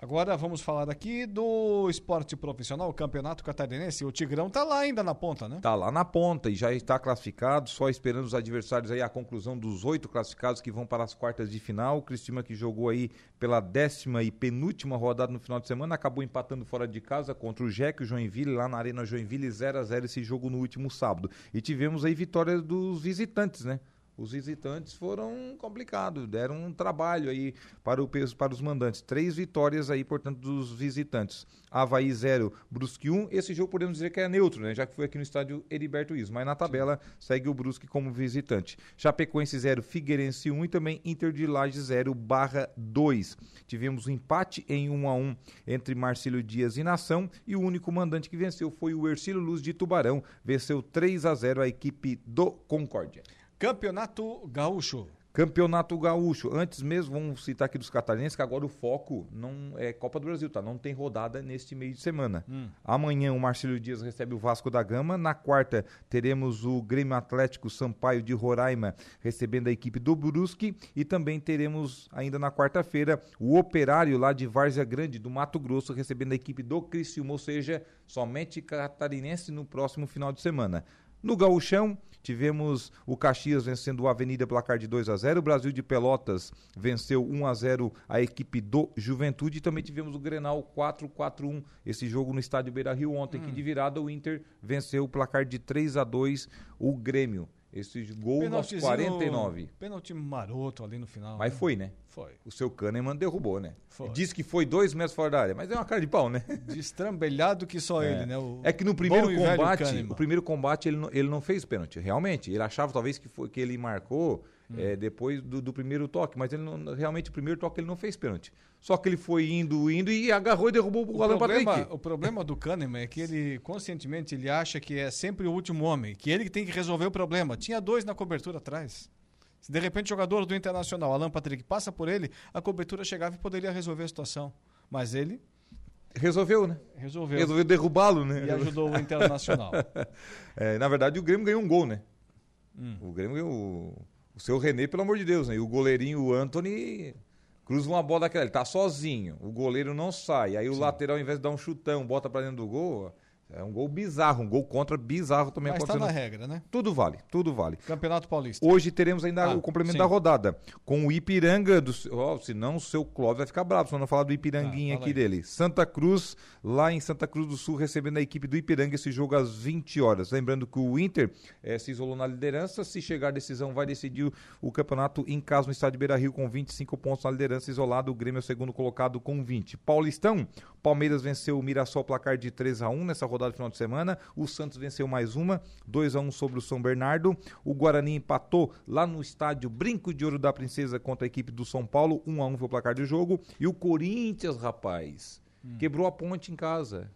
Agora vamos falar aqui do esporte profissional, o Campeonato Catarinense. O Tigrão tá lá ainda na ponta, né? Tá lá na ponta e já está classificado, só esperando os adversários aí a conclusão dos oito classificados que vão para as quartas de final. O Cristina que jogou aí pela décima e penúltima rodada no final de semana, acabou empatando fora de casa contra o Jack, o Joinville, lá na Arena Joinville, 0 a 0 esse jogo no último sábado. E tivemos aí vitória dos visitantes, né? Os visitantes foram complicados, deram um trabalho aí para, o, para os mandantes. Três vitórias aí, portanto, dos visitantes. Havaí 0, Brusque 1. Um. Esse jogo podemos dizer que é neutro, né? Já que foi aqui no estádio Heriberto Iso. Mas na tabela segue o Brusque como visitante. Chapecoense 0, Figueirense 1 um, e também Inter de Laje 0, barra 2. Tivemos um empate em 1 um a 1 entre Marcílio Dias e Nação e o único mandante que venceu foi o Ercílio Luz de Tubarão. Venceu 3 a 0 a equipe do Concórdia. Campeonato Gaúcho. Campeonato Gaúcho. Antes mesmo, vamos citar aqui dos catarinenses, que agora o foco não é Copa do Brasil, tá? Não tem rodada neste meio de semana. Hum. Amanhã o Marcelo Dias recebe o Vasco da Gama. Na quarta, teremos o Grêmio Atlético Sampaio de Roraima recebendo a equipe do Brusque. E também teremos, ainda na quarta-feira, o Operário lá de Várzea Grande, do Mato Grosso, recebendo a equipe do Criciúma, ou seja, somente catarinense no próximo final de semana. No Gaúchão, tivemos o Caxias vencendo o Avenida placar de 2 a 0 o Brasil de Pelotas venceu 1 a 0 a equipe do Juventude e também tivemos o Grenal 4-4-1, esse jogo no estádio Beira-Rio ontem, hum. que de virada o Inter venceu o placar de 3 a 2 o Grêmio. Esse gol aos 49. Pênalti maroto ali no final. Mas né? foi, né? Foi. O seu Kahneman derrubou, né? Foi. Disse que foi dois metros fora da área, mas é uma cara de pau, né? Destrambelhado que só é. ele, né? O é que no primeiro combate, o primeiro combate ele não, ele não fez pênalti, realmente. Ele achava talvez que, foi, que ele marcou hum. é, depois do, do, primeiro toque, mas ele não, realmente o primeiro toque ele não fez pênalti. Só que ele foi indo, indo e agarrou e derrubou o, o Alan problema, Patrick. O problema do Kahneman é que ele, conscientemente, ele acha que é sempre o último homem, que ele que tem que resolver o problema. Tinha dois na cobertura atrás. Se de repente o jogador do Internacional, Alan Patrick, passa por ele, a cobertura chegava e poderia resolver a situação. Mas ele Resolveu, né? Resolveu. Resolveu derrubá-lo, né? E ajudou o Internacional. é, na verdade, o Grêmio ganhou um gol, né? Hum. O Grêmio ganhou seu René, pelo amor de Deus, né? E o goleirinho, o Anthony, cruza uma bola daquela, ele tá sozinho, o goleiro não sai, aí o Sim. lateral, ao invés de dar um chutão, bota para dentro do gol, é um gol bizarro, um gol contra bizarro também Mas acontecendo. Mas tá na regra, né? Tudo vale, tudo vale. Campeonato Paulista. Hoje teremos ainda ah, o complemento sim. da rodada com o Ipiranga, do, oh, senão o seu Clóvis vai ficar bravo se não falar do Ipiranguinha ah, aqui aí. dele. Santa Cruz, lá em Santa Cruz do Sul, recebendo a equipe do Ipiranga esse jogo às 20 horas. Lembrando que o Inter é, se isolou na liderança, se chegar a decisão vai decidir o, o campeonato em casa no estádio Beira-Rio com 25 pontos na liderança isolado, o Grêmio é o segundo colocado com 20. Paulistão, Palmeiras venceu o Mirassol placar de 3 a 1 nessa rodada de final de semana. O Santos venceu mais uma, 2 a 1 sobre o São Bernardo. O Guarani empatou lá no estádio Brinco de Ouro da Princesa contra a equipe do São Paulo, 1 a 1 foi o placar do jogo. E o Corinthians, rapaz, hum. quebrou a ponte em casa.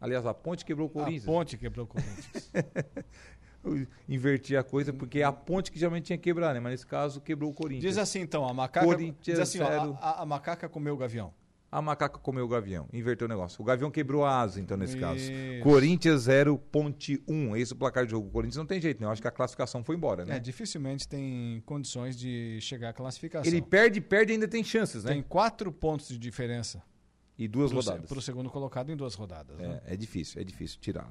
Aliás, a ponte quebrou o Corinthians. A ponte quebrou o Corinthians. inverti a coisa, porque é a ponte que geralmente tinha que quebrar, né? Mas nesse caso quebrou o Corinthians. Diz assim então, a macaca. Corinthians assim, ó, a, a, macaca comeu o gavião a macaca comeu o gavião. Inverteu o negócio. O gavião quebrou a asa, então, nesse Isso. caso. Corinthians 0, Ponte 1. Esse é o placar de jogo. O Corinthians não tem jeito, né? Eu acho que a classificação foi embora, né? É, dificilmente tem condições de chegar à classificação. Ele perde, perde e ainda tem chances, né? Tem quatro pontos de diferença. E duas pro rodadas. Para o segundo colocado em duas rodadas. É, né? é difícil, é difícil tirar.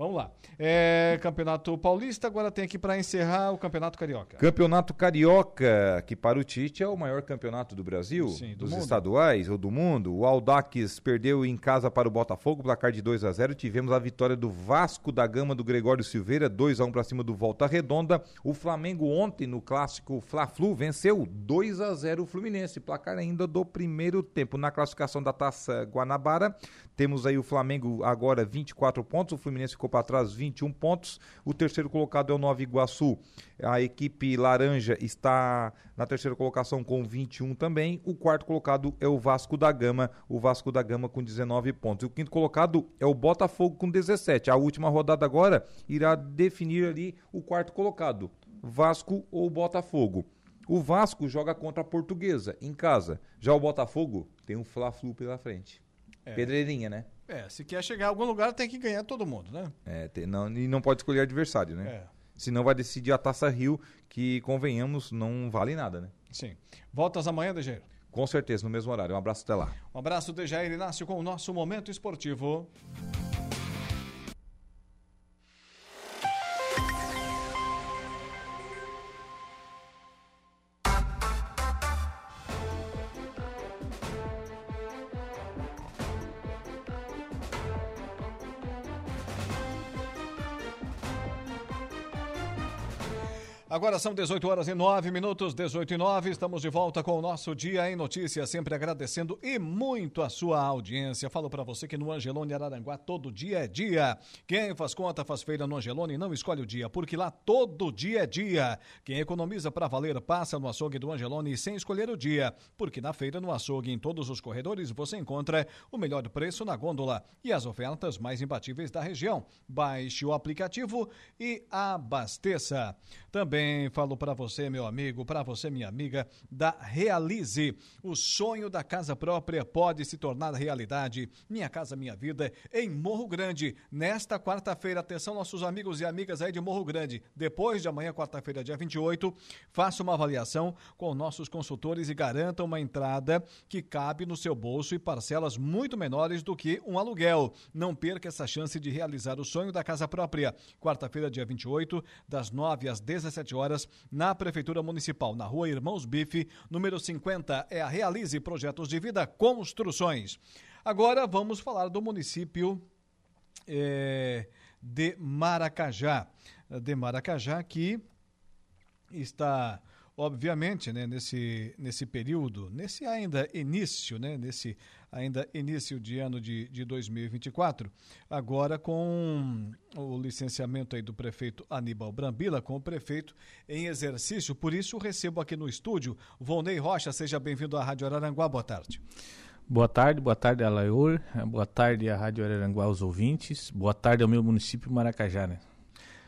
Vamos lá. É, Campeonato Paulista, agora tem aqui para encerrar o Campeonato Carioca. Campeonato Carioca, que para o Tite é o maior campeonato do Brasil, Sim, do dos mundo. estaduais ou do mundo. O Aldax perdeu em casa para o Botafogo, placar de 2 a 0. Tivemos a vitória do Vasco da Gama do Gregório Silveira, 2 a 1 para cima do Volta Redonda. O Flamengo ontem no clássico Fla-Flu venceu 2 a 0 o Fluminense, placar ainda do primeiro tempo. Na classificação da Taça Guanabara, temos aí o Flamengo agora 24 pontos, o Fluminense ficou para trás, 21 pontos. O terceiro colocado é o Nova Iguaçu. A equipe laranja está na terceira colocação com 21 também. O quarto colocado é o Vasco da Gama, o Vasco da Gama com 19 pontos. E o quinto colocado é o Botafogo com 17. A última rodada agora irá definir ali o quarto colocado, Vasco ou Botafogo. O Vasco joga contra a Portuguesa em casa. Já o Botafogo tem um Fla-Flu pela frente. É. Pedreirinha, né? É, se quer chegar a algum lugar tem que ganhar todo mundo, né? É, tem, não, e não pode escolher adversário, né? É. Senão vai decidir a Taça Rio, que, convenhamos, não vale nada, né? Sim. Voltas amanhã, Dejair? Com certeza, no mesmo horário. Um abraço até lá. Um abraço, Dejair Inácio, com o nosso Momento Esportivo. São 18 horas e 9 minutos, 18 e 9. Estamos de volta com o nosso Dia em Notícias, sempre agradecendo e muito a sua audiência. Falo para você que no Angelone Araranguá todo dia é dia. Quem faz conta, faz feira no Angelone, não escolhe o dia, porque lá todo dia é dia. Quem economiza para valer, passa no açougue do Angelone sem escolher o dia, porque na feira, no açougue, em todos os corredores, você encontra o melhor preço na gôndola e as ofertas mais imbatíveis da região. Baixe o aplicativo e abasteça. Também falo para você, meu amigo, para você, minha amiga, da Realize. O sonho da casa própria pode se tornar realidade. Minha Casa Minha Vida em Morro Grande. Nesta quarta-feira, atenção, nossos amigos e amigas aí de Morro Grande. Depois de amanhã, quarta-feira, dia 28, faça uma avaliação com nossos consultores e garanta uma entrada que cabe no seu bolso e parcelas muito menores do que um aluguel. Não perca essa chance de realizar o sonho da casa própria. Quarta-feira, dia 28, das 9 às 17 horas, na Prefeitura Municipal, na rua Irmãos Bife, número 50. É a Realize Projetos de Vida Construções. Agora vamos falar do município é, de Maracajá. De Maracajá, que está obviamente, né, nesse, nesse período, nesse ainda início, né, nesse ainda início de ano de, de 2024, agora com o licenciamento aí do prefeito Aníbal Brambila, com o prefeito em exercício. Por isso, recebo aqui no estúdio Volney Rocha. Seja bem-vindo à Rádio Araranguá. Boa tarde. Boa tarde, boa tarde, Alaior. Boa tarde à Rádio Araranguá, aos ouvintes. Boa tarde ao meu município Maracajá, né?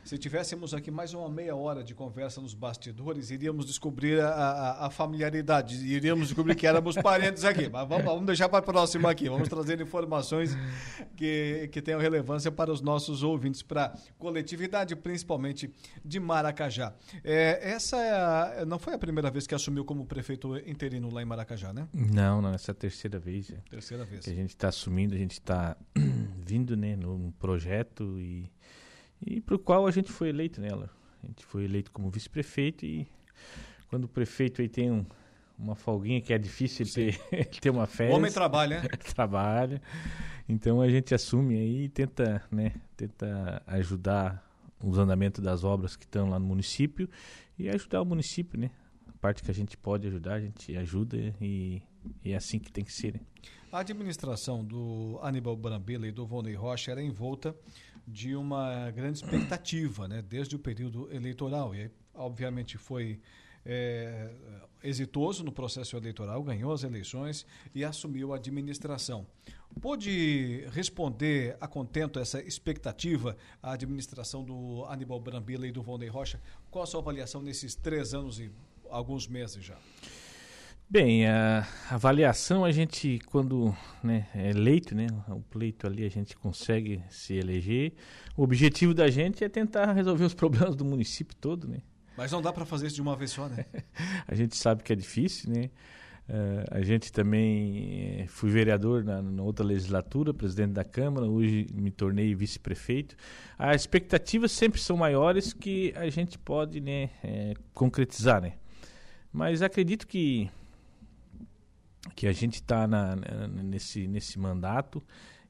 Se tivéssemos aqui mais uma meia hora de conversa nos bastidores, iríamos descobrir a, a, a familiaridade, iríamos descobrir que éramos parentes aqui. Mas vamos, vamos deixar para próximo aqui. Vamos trazer informações que, que tenham relevância para os nossos ouvintes, para a coletividade, principalmente de Maracajá. É, essa é a, não foi a primeira vez que assumiu como prefeito interino lá em Maracajá, né? Não, não, essa é a terceira vez. Terceira vez. Que a gente está assumindo, a gente está vindo né, num projeto e e para o qual a gente foi eleito nela. A gente foi eleito como vice-prefeito e quando o prefeito aí tem um, uma folguinha que é difícil ter, ter uma festa. O homem trabalha, né? trabalha. Então a gente assume aí e tenta, né, tenta ajudar os andamentos das obras que estão lá no município e ajudar o município, né? A parte que a gente pode ajudar, a gente ajuda e, e é assim que tem que ser. Né? A administração do Aníbal Brambila e do Vonei Rocha era envolta de uma grande expectativa, né, desde o período eleitoral. E, obviamente, foi é, exitoso no processo eleitoral, ganhou as eleições e assumiu a administração. Pôde responder a contento essa expectativa a administração do Aníbal Brambila e do Vonei Rocha? Qual a sua avaliação nesses três anos e alguns meses já? Bem, a avaliação a gente, quando né, é eleito, né, o pleito ali a gente consegue se eleger. O objetivo da gente é tentar resolver os problemas do município todo, né? Mas não dá para fazer isso de uma vez só, né? a gente sabe que é difícil, né? Uh, a gente também eh, fui vereador na, na, outra legislatura, presidente da Câmara, hoje me tornei vice-prefeito. As expectativas sempre são maiores que a gente pode né, é, concretizar, né? Mas acredito que que a gente está nesse, nesse mandato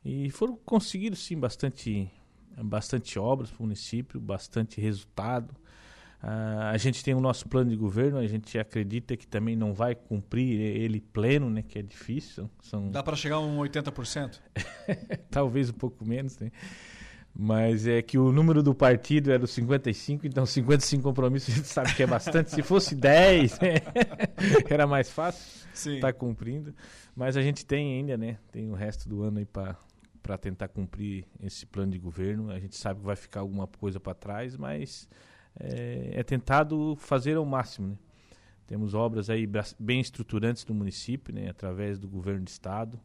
e foram conseguidos sim bastante, bastante obras para o município, bastante resultado. Uh, a gente tem o nosso plano de governo, a gente acredita que também não vai cumprir ele pleno, né, que é difícil. São... Dá para chegar a um 80%? Talvez um pouco menos, né? Mas é que o número do partido era os 55, então 55 compromissos a gente sabe que é bastante. Se fosse 10, era mais fácil estar tá cumprindo. Mas a gente tem ainda, né? Tem o resto do ano aí para tentar cumprir esse plano de governo. A gente sabe que vai ficar alguma coisa para trás, mas é, é, tentado fazer ao máximo, né? Temos obras aí bem estruturantes do município, né? Através do governo do estado.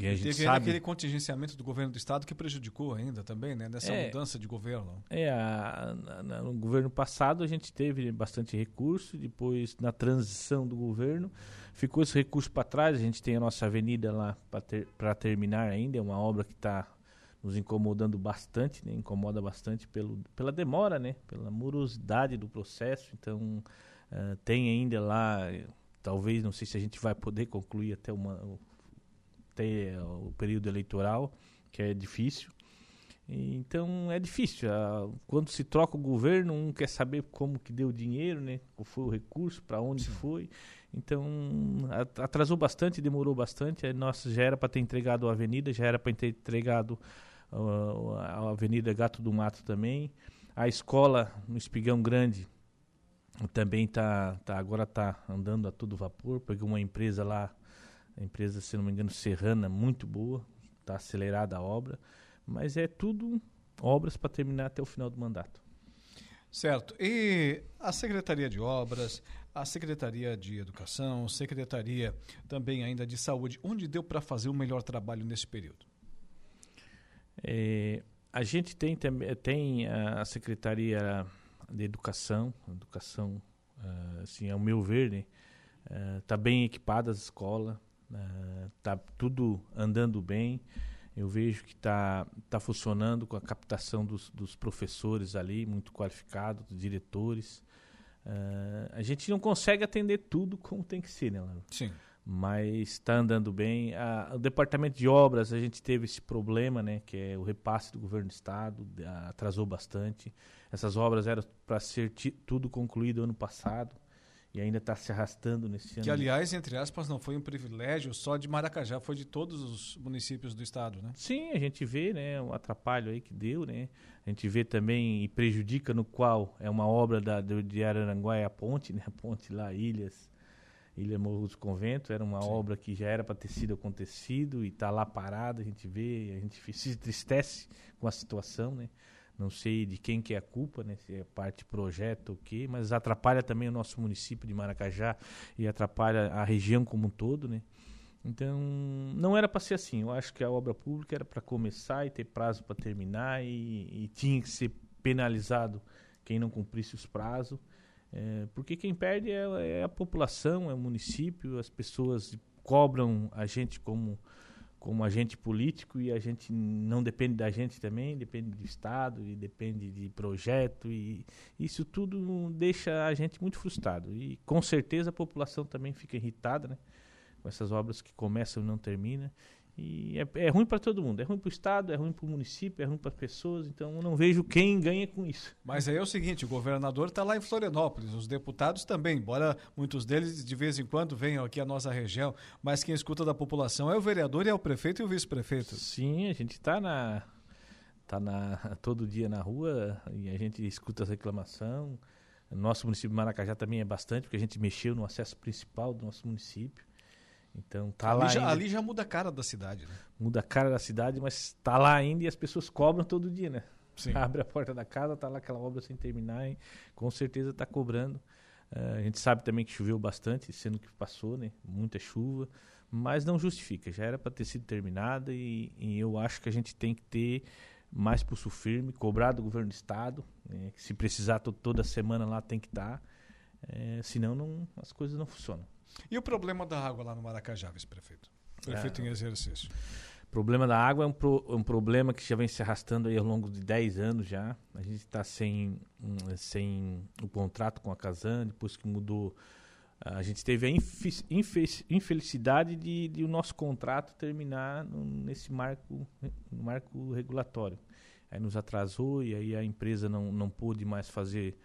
E a gente Teve sabe... aquele contingenciamento do governo do estado que prejudicou ainda também, né? Nessa é, mudança de governo. É, a, no governo passado a gente teve bastante recurso, depois na transição do governo ficou esse recurso para trás. A gente tem a nossa avenida lá para ter, terminar ainda, é uma obra que está nos incomodando bastante, né? Incomoda bastante pelo, pela demora, né? Pela morosidade do processo. Então uh, tem ainda lá, talvez não sei se a gente vai poder concluir até uma até o período eleitoral, que é difícil. Então é difícil. Quando se troca o governo, um quer saber como que deu o dinheiro, né? Qual foi o recurso, para onde Sim. foi. Então atrasou bastante, demorou bastante. Nossa, já era para ter entregado a avenida, já era para ter entregado uh, a Avenida Gato do Mato também. A escola no Espigão Grande também tá, tá agora está andando a todo vapor. Pegou uma empresa lá a empresa, se não me engano, Serrana, muito boa, está acelerada a obra, mas é tudo obras para terminar até o final do mandato. Certo. E a Secretaria de Obras, a Secretaria de Educação, Secretaria também ainda de Saúde, onde deu para fazer o melhor trabalho nesse período? É, a gente tem também tem a Secretaria de Educação, educação, uh, assim, ao meu ver, né, está uh, bem equipada as escolas, está uh, tudo andando bem. Eu vejo que está tá funcionando com a captação dos, dos professores ali, muito qualificados, dos diretores. Uh, a gente não consegue atender tudo como tem que ser, né, Laro? Sim. Mas está andando bem. A, o departamento de obras, a gente teve esse problema, né? Que é o repasse do governo do estado, atrasou bastante. Essas obras eram para ser tudo concluído ano passado e ainda está se arrastando nesse ano. Que, aliás, entre aspas, não foi um privilégio só de Maracajá, foi de todos os municípios do estado, né? Sim, a gente vê, né, o atrapalho aí que deu, né? A gente vê também e prejudica no qual é uma obra da, de Araranguá, é a ponte, né? A ponte lá, Ilhas, Ilha Morro dos Conventos, era uma Sim. obra que já era para ter sido acontecido e está lá parada, a gente vê, a gente se entristece com a situação, né? Não sei de quem que é a culpa, né? Se é parte projeto ou quê, mas atrapalha também o nosso município de Maracajá e atrapalha a região como um todo, né? Então, não era para ser assim. Eu acho que a obra pública era para começar e ter prazo para terminar e, e, tinha que ser penalizado quem não cumprisse os prazos. É, porque quem perde é, é, a população, é o município, as pessoas cobram a gente como como agente político e a gente não depende da gente também, depende do Estado e depende de projeto e isso tudo deixa a gente muito frustrado e com certeza a população também fica irritada, né? Com essas obras que começam e não terminam e é, é ruim para todo mundo. É ruim para o Estado, é ruim para o município, é ruim para as pessoas. Então eu não vejo quem ganha com isso. Mas aí é o seguinte: o governador está lá em Florianópolis, os deputados também, embora muitos deles de vez em quando venham aqui à nossa região. Mas quem escuta da população é o vereador e é o prefeito e o vice-prefeito. Sim, a gente está na. Tá na, todo dia na rua e a gente escuta as reclamações. Nosso município de Maracajá também é bastante, porque a gente mexeu no acesso principal do nosso município. Então tá ali lá. Já, ainda. Ali já muda a cara da cidade, né? Muda a cara da cidade, mas tá lá ainda e as pessoas cobram todo dia, né? Sim. Abre a porta da casa, tá lá aquela obra sem terminar e com certeza tá cobrando. Uh, a gente sabe também que choveu bastante, sendo que passou, né? Muita chuva, mas não justifica. Já era para ter sido terminada e, e, eu acho que a gente tem que ter mais pulso firme, cobrar do governo do estado, né? se precisar toda semana lá tem que estar, tá, é, senão não, as coisas não funcionam. E o problema da água lá no Maracajá, vice-prefeito? Prefeito é, em exercício. O problema da água é um, pro, um problema que já vem se arrastando aí ao longo de 10 anos já. A gente está sem, um, sem o contrato com a Casan, depois que mudou. A gente teve a infelicidade de, de, o nosso contrato terminar no, nesse marco, marco regulatório. Aí nos atrasou e aí a empresa não, não pôde mais fazer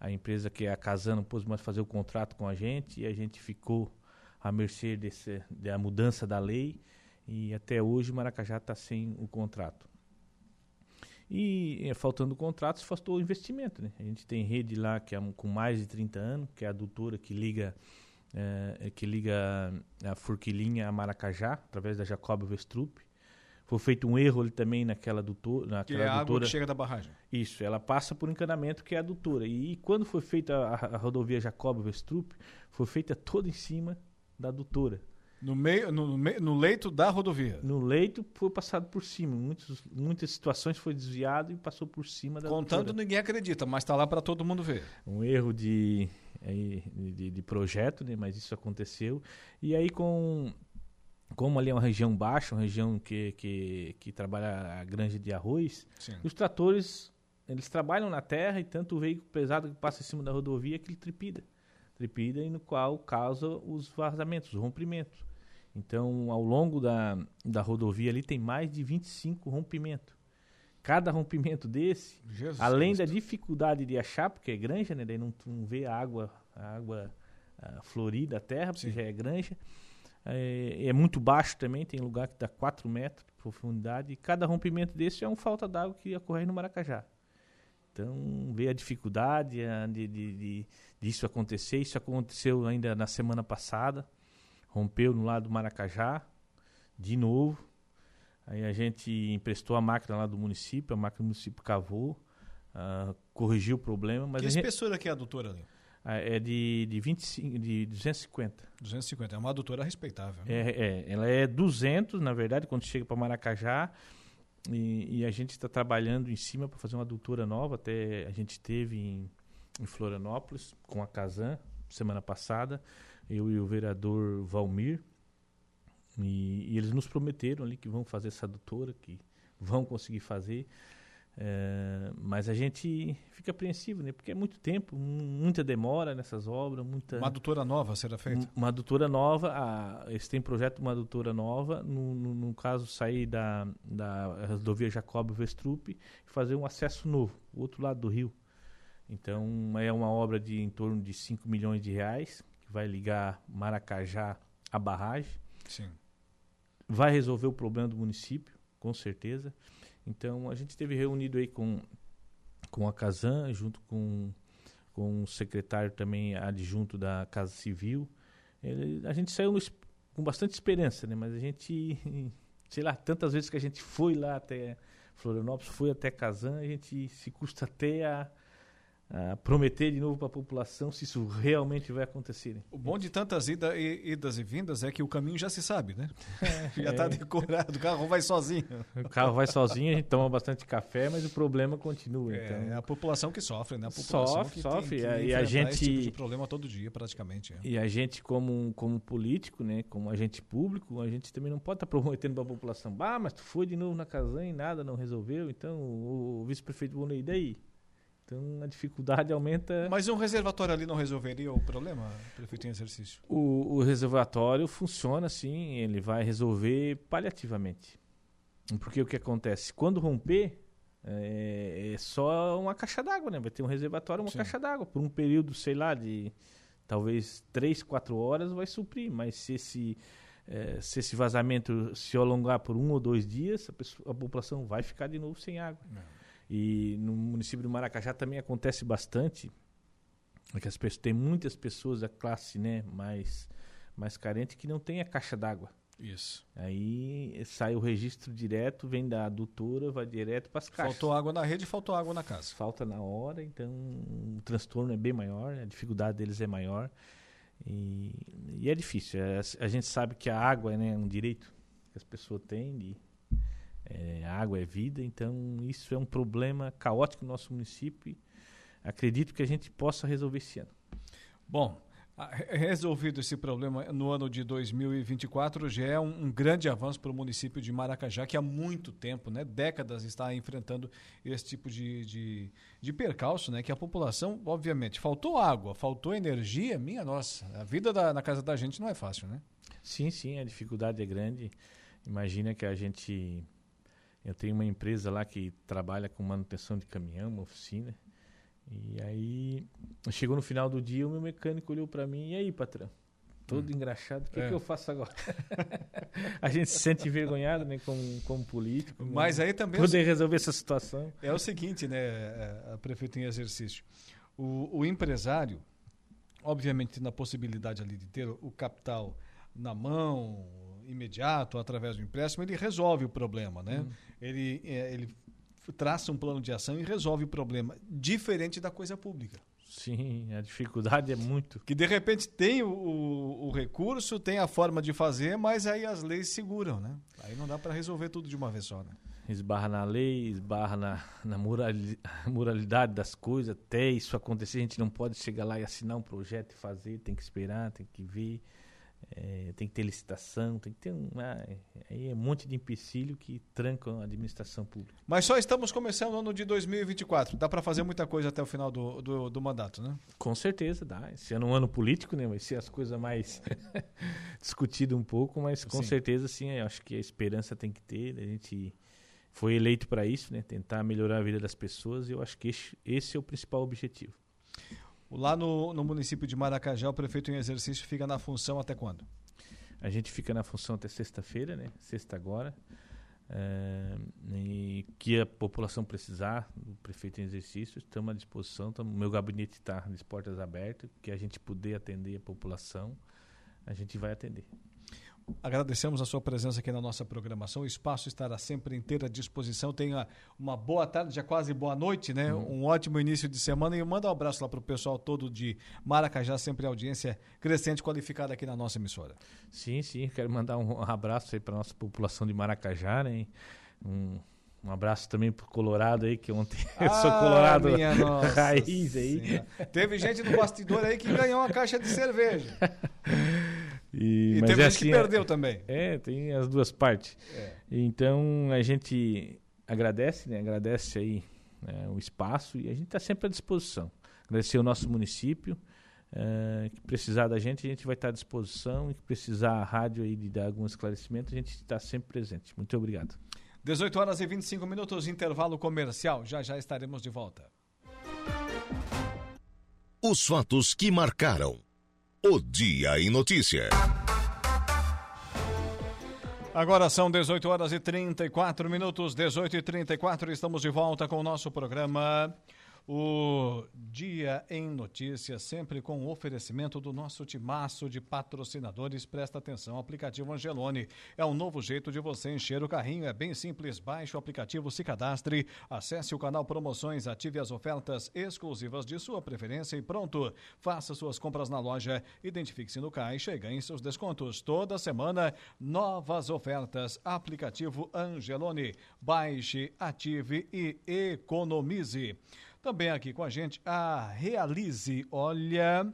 a empresa que é a Casan não pôde mais fazer o contrato com a gente e a gente ficou à mercê desse, da mudança da lei e até hoje Maracajá está sem o contrato. E eh, faltando contratos, faltou investimento. Né? A gente tem rede lá que é com mais de 30 anos, que é a adutora que liga, eh, que liga a Forquilinha a Maracajá, através da Jacob Vestrup. Foi feito um erro ali também naquela adutora. Que Naquela é a água adutora. que chega da barragem. Isso, ela passa por encanamento que é a adutora. E, quando foi feita a, a rodovia Jacob Vestrup, foi feita toda em cima da adutora. No, meio, no, no leito da rodovia. No leito foi passado por cima. Muitos, muitas situações foi desviado e passou por cima da Contando, adutora. ninguém acredita, mas está lá para todo mundo ver. Um erro de, de, de projeto, né? mas isso aconteceu. E aí com como ali é uma região baixa, uma região que, que, que trabalha a granja de arroz, Sim. os tratores, eles trabalham na terra e tanto o veículo pesado que passa em cima da rodovia que ele tripida. Tripida e no qual causa os vazamentos, os rompimentos. Então, ao longo da, da rodovia ali tem mais de 25 rompimentos. Cada rompimento desse, Jesus além da Cristo. dificuldade de achar, porque é granja, né? Daí não, não vê a água, a água ah, florida, a terra, porque Sim. já é granja. É, é muito baixo também, tem lugar que dá 4 metros de profundidade. E cada rompimento desse é uma falta d'água que ocorre no Maracajá. Então, vê a dificuldade ah, de, de, de, disso acontecer. Isso aconteceu ainda na semana passada. Rompeu no lado do Maracajá, de novo. Aí a gente emprestou a máquina lá do município, a máquina do município cavou, ah, corrigiu o problema, mas que a gente, espessura que é a adutora ali? Ah, é de, de, 25, de 250. 250. É uma adutora respeitável. né? É, é, ela é 200, na verdade, quando chega para Maracajá. E, e a gente está trabalhando em cima para fazer uma adutora nova. Até a gente teve em, em Florianópolis com a Casan semana passada, eu e o vereador Valmir. E, e eles nos prometeram ali que vão fazer essa adutora, que vão conseguir fazer. É, mas a gente fica apreensivo, né? Porque é muito tempo, mu- muita demora nessas obras, muita Uma adutora nova será feita? um- uma adutora nova, a, eles têm projeto de uma adutora nova, no, no, no caso sair da, da rodovia Jacob Vestrup e fazer um acesso novo, o outro lado do rio. Então é uma obra de em torno de 5 milhões de reais, que vai ligar Maracajá à barragem Sim. vai resolver o problema do município, com certeza. Então a gente esteve reunido aí com, com a Casan, junto com, com o secretário também adjunto da Casa Civil. Ele- a gente saiu no com bastante esperança, né? Mas a gente, sei lá, tantas vezes que a gente foi lá até Florianópolis, foi até Casan, a gente se custa até a, a prometer de novo para a população se isso realmente vai acontecer. né? O bom de tantas ida, i- idas e vindas é que o caminho já se sabe, né? já está decorado, o carro vai sozinho. O carro vai sozinho, a gente toma bastante café, mas o problema continua. É, então, é a população que sofre, né? A população Sofre, que sofre, Tem que e a- e gente- tipo de problema todo dia, praticamente. é. E a gente, como, como político, né, como agente público, a gente também não pode estar prometendo para a população, bah, mas tu foi de novo na Casan e nada não resolveu, então o, o vice-prefeito Bonei, e daí? Então a dificuldade aumenta. Mas um reservatório ali não resolveria o problema, prefeito em exercício? O, o reservatório funciona assim, ele vai resolver paliativamente. Porque o que acontece? Quando romper, é, é só uma caixa d'água, né? Vai ter um reservatório, uma Sim. caixa d'água. Por um período, sei lá, de talvez 3, 4 horas vai suprir. Mas se esse, é, se esse vazamento se alongar por um ou dois dias, a, pessoa- a população vai ficar de novo sem água. E no município do Maracajá também acontece bastante. É que as pessoas, tem muitas pessoas da classe né, mais, mais carente que não tem a caixa d'água. Isso. Aí sai o registro direto, vem da adutora, vai direto para as caixas. Faltou água na rede, faltou água na casa. Falta na hora, então o transtorno é bem maior, a dificuldade deles é maior. E, e é difícil. é- a gente sabe que a água né, é um direito que as pessoas têm. De, é, água é vida, então isso é um problema caótico no nosso município. Acredito que a gente possa resolver esse ano. Bom, resolvido esse problema no ano de 2024, já é um, um grande avanço para o município de Maracajá, que há muito tempo, né, décadas, está enfrentando esse tipo de, de, de percalço, né, que a população, obviamente, faltou água, faltou energia, minha nossa, a vida da- na casa da gente não é fácil, né? Sim, sim, a dificuldade é grande. Imagina que a gente. Eu tenho uma empresa lá que trabalha com manutenção de caminhão, uma oficina. E aí, chegou no final do dia, o meu mecânico olhou para mim: e aí, patrão? todo engraxado. O que, É. que eu faço agora? a gente se sente envergonhado, né, como, como político. né, Mas aí também Poder resolver essa situação. É o seguinte, né, a prefeita em exercício. O, o empresário, obviamente, na possibilidade ali de ter o capital na mão, imediato, através do empréstimo, ele resolve o problema, né? Ele, é, ele traça um plano de ação e resolve o problema, diferente da coisa pública. Sim, a dificuldade é muito. Que de repente tem o, o, o recurso, tem a forma de fazer, mas aí as leis seguram, né? Aí não dá para resolver tudo de uma vez só, né? Esbarra na lei, esbarra na, na morali- moralidade das coisas. Até isso acontecer, a gente não pode chegar lá e assinar um projeto e fazer. Tem que esperar, tem que ver. É, tem que ter licitação, tem que ter um. ah, aí é um monte de empecilho que trancam a administração pública. Mas só estamos começando o ano de 2024. Dá para fazer muita coisa até o final do, do, do mandato, né? Com certeza dá. Esse ano é um ano político, né? Vai ser as coisas mais discutidas um pouco, mas com Sim. certeza sim, eu acho que a esperança tem que ter. A gente foi eleito para isso, né? Tentar melhorar a vida das pessoas e eu acho que esse, esse é o principal objetivo. Lá no, no município de Maracajá, o prefeito em exercício fica na função até quando? A gente fica na função até sexta-feira, né? Sexta agora. É, e que a população precisar do prefeito em exercício, estamos à disposição. Tamo, meu gabinete está de portas abertas, que a gente puder atender a população, a gente vai atender. Agradecemos a sua presença aqui na nossa programação. O espaço estará sempre inteira à disposição. Tenha uma boa tarde, já quase boa noite, né? Um ótimo início de semana. E manda um abraço lá para o pessoal todo de Maracajá, sempre audiência crescente qualificada aqui na nossa emissora. Sim, sim, quero mandar um abraço aí para nossa população de Maracajá, né? Um, um abraço também pro Colorado aí, que ontem eu sou Ah, Colorado minha nossa raiz aí. Senhora. Teve gente no bastidor aí que ganhou uma caixa de cerveja. E, E mas teve é gente que assim, é- perdeu também. É, tem as duas partes. É. Então a gente agradece, né? Agradece aí né, o espaço e a gente está sempre à disposição. Agradecer o nosso município. eh, que precisar da gente, a gente vai estar à disposição. E que precisar a rádio aí de dar algum esclarecimento, a gente está sempre presente. Muito obrigado. 18 horas e 25 minutos, intervalo comercial. Já já estaremos de volta. Os fatos que marcaram o Dia em Notícia. Agora são 18 horas e 34 minutos, 18 e 34, estamos de volta com o nosso programa. O Dia em Notícias, sempre com o oferecimento do nosso timaço de patrocinadores. Presta atenção, aplicativo Angelone é um novo jeito de você encher o carrinho. É bem simples, baixe o aplicativo, se cadastre, acesse o canal Promoções, ative as ofertas exclusivas de sua preferência e pronto. Faça suas compras na loja, identifique-se no caixa e ganhe seus descontos. Toda semana, novas ofertas. Aplicativo Angelone. Baixe, ative e economize. Também aqui com a gente a Realize. Olha,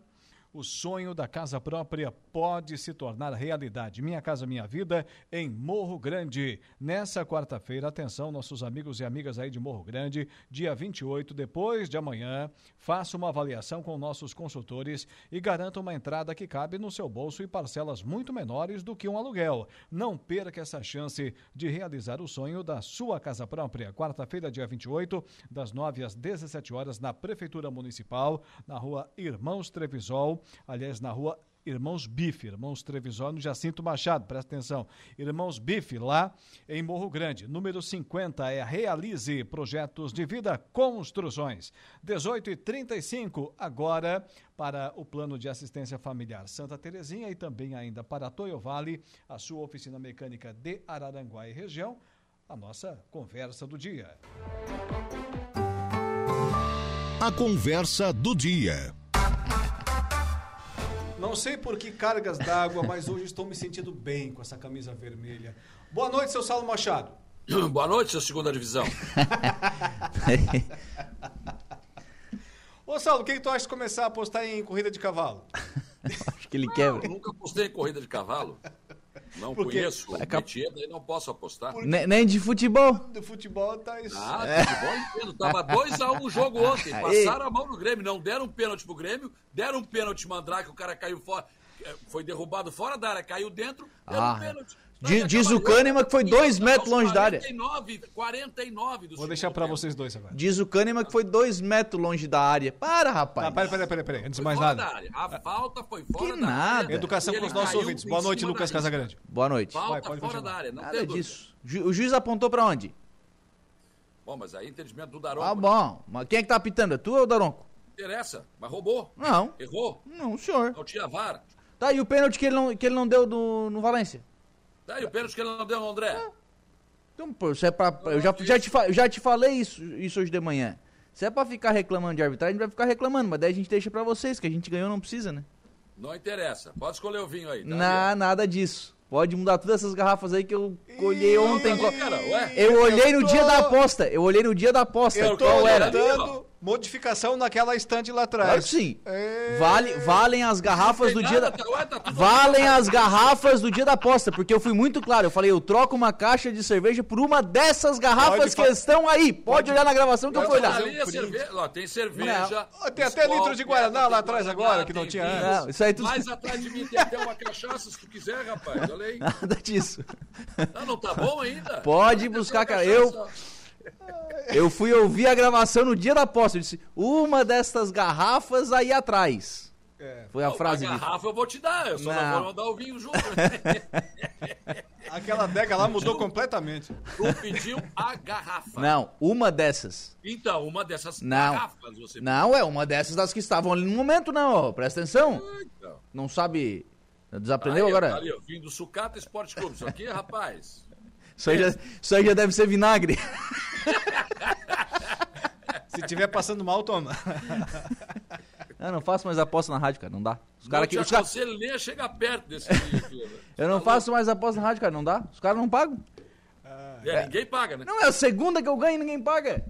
o sonho da casa própria pode se tornar realidade. Minha Casa Minha Vida em Morro Grande. Nessa quarta-feira, atenção, nossos amigos e amigas aí de Morro Grande, dia 28, depois de amanhã, faça uma avaliação com nossos consultores e garanta uma entrada que cabe no seu bolso e parcelas muito menores do que um aluguel. Não perca essa chance de realizar o sonho da sua casa própria. Quarta-feira, dia 28, das 9 às 17 horas, na Prefeitura Municipal, na rua Irmãos Trevisol, aliás, na rua Irmãos Bife, Irmãos Trevisol, no Jacinto Machado, presta atenção. Irmãos Bife, lá em Morro Grande. Número 50 é Realize Projetos de Vida Construções. 18 e 35 agora para o Plano de Assistência Familiar Santa Terezinha e também ainda para Toyo Vale, a sua oficina mecânica de Araranguá e região. A nossa conversa do dia. A conversa do dia. Não sei por que cargas d'água, mas hoje estou me sentindo bem com essa camisa vermelha. Boa noite, seu Saulo Machado. Boa noite, seu segunda divisão. Ô, Saulo, o que, que tu acha de começar a apostar em corrida de cavalo? Acho que ele Eu quebra. nunca apostei em corrida de cavalo. Não Por quê? conheço o É cap- daí não posso apostar. Ne- Nem de futebol. Do futebol tá isso. Ah, futebol entendo. Tava 2x1 o jogo ontem. Passaram a mão no Grêmio. Não deram um pênalti pro Grêmio. Deram um pênalti mandrake, o cara caiu fora. eh, Foi derrubado fora da área, caiu dentro. Deram Ah, um pênalti. Diz, diz o Kahneman que foi dois metros longe da área. 49, 49 do Vou deixar pra vocês dois agora. Diz o Kahneman que foi dois metros longe da área. Para, rapaz. Ah, peraí, peraí, peraí, peraí. Antes de Foi mais fora nada. da área. A falta foi fora Que da nada. área. Educação com os nossos ouvintes. Boa noite, Lucas. Casagrande. Boa noite. Falta Vai, pode fora continuar. da área, não Nada disso. O juiz apontou pra onde? Bom, mas aí entendimento do Daronco. Ah, bom. Mas quem é que tá apitando? É tu ou o Daronco? Interessa, mas roubou. Não. Errou. Não, senhor. Não tinha vara. Tá, e o pênalti que ele não, que ele não deu no, no Valência? Daí o pênalti que ele não deu no André. Então, pô, isso é pra, eu já, já, te, já te falei isso, isso hoje de manhã. Se é pra ficar reclamando de arbitragem, a gente vai ficar reclamando, mas daí a gente deixa pra vocês, que a gente ganhou não precisa, né? Não interessa. Pode escolher o vinho aí. tá? Na, nada disso. Pode mudar todas essas garrafas aí que eu olhei ontem. Ih, qual- cara, ué? Eu olhei no dia da aposta. Eu olhei no dia da aposta. Eu tô qual era? orientando modificação naquela estante lá atrás. Claro que sim. É... Vale, valem as garrafas do dia da. tá- ué, tá Valem as garrafas do dia da aposta, porque eu fui muito claro. Eu falei, eu troco uma caixa de cerveja por uma dessas garrafas Pode que estão aí. Pode olhar na gravação que eu Não, fui olhar. ali é cerveja. Ó, tem cerveja. Ó, tem até Skol, litro de Guaraná lá atrás agora, que não tinha antes. Não, isso aí tudo. Mais atrás de mim tem até uma cachaça, se tu quiser, rapaz. Olha aí. Nada disso. Ah, não tá bom ainda? Pode buscar, cara. Eu, eu fui ouvir a gravação no dia da aposta. Eu disse, uma destas garrafas aí atrás. É. Foi a frase A garrafa eu vou te dar, eu só não, Não. vou mandar o vinho junto. Aquela adega lá mudou completamente. tu pediu a garrafa. Não, uma dessas. Então, uma dessas Não. garrafas você Não, é uma dessas das que estavam ali no momento, não. ó. Presta atenção. Então. Não sabe. Desaprendeu Aí, agora? tá Ali, ó, vinho do Sucata Esporte Clube. Isso aqui, rapaz. Isso aí, já, isso aí já deve ser vinagre. Se tiver passando mal, toma. Eu não faço mais aposta na rádio, cara. Não dá. Os Não cara te aqui, os cara, nem a chegar perto desse né? eu não Tá faço mais aposta na rádio, cara. Não dá. Os caras não pagam. É, ninguém paga, né? Não, é a segunda que eu ganho e ninguém paga.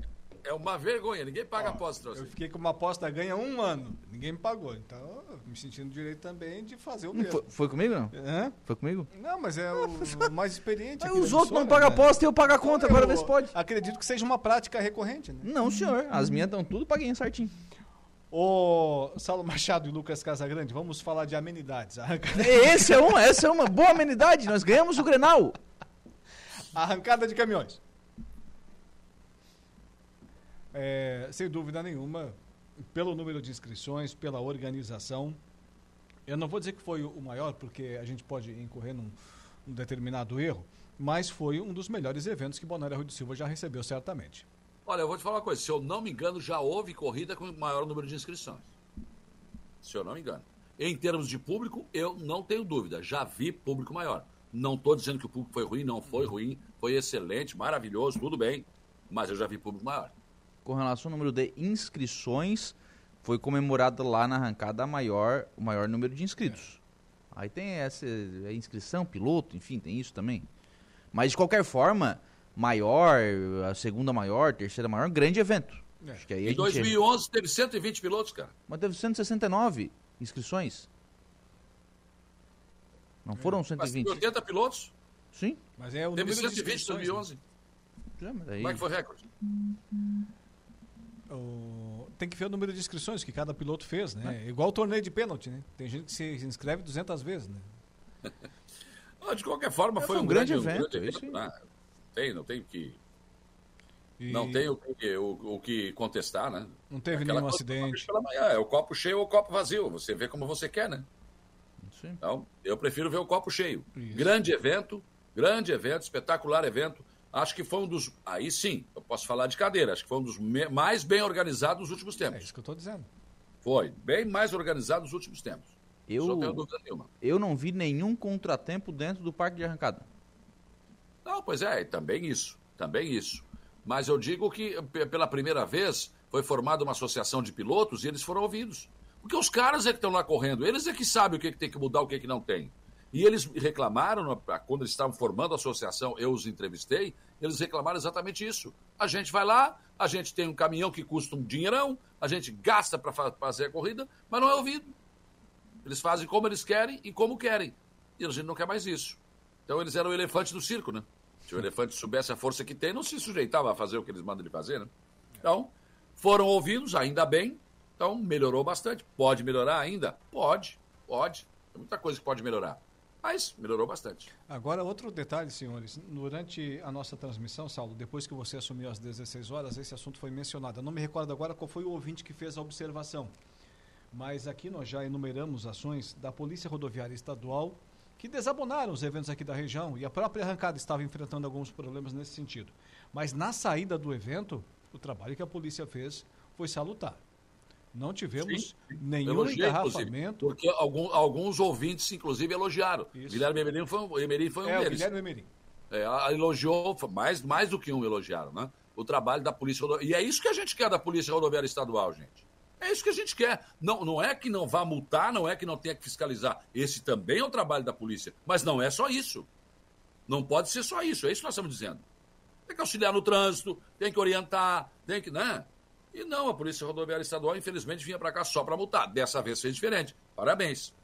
É uma vergonha, ninguém paga aposta. Eu fiquei com uma aposta ganha um ano. Ninguém me pagou. Então, eu me sentindo direito também de fazer o mesmo. Foi, foi comigo, não? Hã? Foi comigo? Não, mas é o mais experiente. Os outros não pagam né? aposta e eu pago a conta. Agora vê se pode. Acredito que seja uma prática recorrente, né? Não, senhor. As minhas estão tudo paguinho certinho. Ô, Saulo Machado e Lucas Casagrande, vamos falar de amenidades. Arrancada, Esse é uma, essa é uma boa amenidade. Nós ganhamos o Grenal. arrancada de caminhões. É, sem dúvida nenhuma, pelo número de inscrições, pela organização. Eu não vou dizer que foi o maior, porque a gente pode incorrer num, num determinado erro, mas foi um dos melhores eventos que Balneário Rui do Silva já recebeu, certamente. Olha, eu vou te falar uma coisa. Se eu não me engano, já houve corrida com maior número de inscrições. Se eu não me engano. Em termos de público, eu não tenho dúvida. Já vi público maior. Não estou dizendo que o público foi ruim, não foi ruim. Foi excelente, maravilhoso, tudo bem. Mas eu já vi público maior. Com relação ao número de inscrições, foi comemorado lá na arrancada a maior, o maior número de inscritos. Aí tem essa é inscrição, piloto, enfim, tem isso também. Mas de qualquer forma, maior, a segunda maior, terceira maior, grande evento. É. Acho que aí Em gente- 2011 teve 120 pilotos, cara. Mas teve 169 inscrições. Não foram Mas 120? 80 pilotos. Sim. Mas é o Teve número de 120 em inscrições, 2011. Já, mas aí- Como é que foi o recorde? O- Tem que ver o número de inscrições que cada piloto fez, né? Igual o torneio de pênalti, né? Tem gente que se inscreve 200 vezes, né? De qualquer forma, É, foi, foi um grande evento, é isso aí. né? Tem, não tem o que, E não tem o que, o, o que contestar, né? Não teve Aquela nenhum acidente. manhã, é o copo cheio ou o copo vazio. Você vê como você quer, né? Sim. Então, eu prefiro ver o copo cheio. Isso. Grande evento, grande evento, espetacular evento. Acho que foi um dos. Aí sim, eu posso falar de cadeira. Acho que foi um dos me- mais bem organizados dos últimos É tempos. isso que eu tô dizendo. Foi, bem mais organizado dos últimos tempos. Eu, Não tenho dúvida nenhuma. eu não vi nenhum contratempo dentro do parque de arrancada. Não, pois é, também isso, também isso. Mas eu digo que pela primeira vez foi formada uma associação de pilotos e eles foram ouvidos. Porque os caras é que estão lá correndo, eles é que sabem o que, que tem que mudar, o que, que não tem. E eles reclamaram, quando eles estavam formando a associação, eu os entrevistei, eles reclamaram exatamente isso. A gente vai lá, a gente tem um caminhão que custa um dinheirão, a gente gasta para fazer a corrida, mas não é ouvido. Eles fazem como eles querem e como querem. E a gente não quer mais isso. Então eles eram o elefante do circo, né? Se o elefante soubesse a força que tem, não se sujeitava a fazer o que eles mandam ele fazer, né? Então, foram ouvidos, ainda bem. Então, melhorou bastante. Pode melhorar ainda? Pode, pode. Tem muita coisa que pode melhorar. Mas melhorou bastante. Agora, outro detalhe, senhores. Durante a nossa transmissão, Saulo, depois que você assumiu às 16 horas, esse assunto foi mencionado. Eu não me recordo agora qual foi o ouvinte que fez a observação. Mas aqui nós já enumeramos ações da Polícia Rodoviária Estadual que desabonaram os eventos aqui da região e a própria arrancada estava enfrentando alguns problemas nesse sentido. Mas na saída do evento, o trabalho que a polícia fez foi salutar. Não tivemos Sim. nenhum Elogiei, engarrafamento. Porque algum, alguns ouvintes, inclusive, elogiaram. Isso. Guilherme Emerim foi, Emerim foi um é, deles. Guilherme Emerim. É, elogiou, mais, mais do que um elogiaram, né? O trabalho da Polícia Rodoviária. E é isso que a gente quer da Polícia Rodoviária Estadual, gente. É isso que a gente quer. Não, não é que não vá multar, não é que não tenha que fiscalizar. Esse também é o trabalho da polícia. Mas não é só isso. Não pode ser só isso. É isso que nós estamos dizendo. Tem que auxiliar no trânsito, tem que orientar, tem que. Né? E não, a Polícia Rodoviária Estadual, infelizmente, vinha para cá só para multar. Dessa vez fez diferente. Parabéns.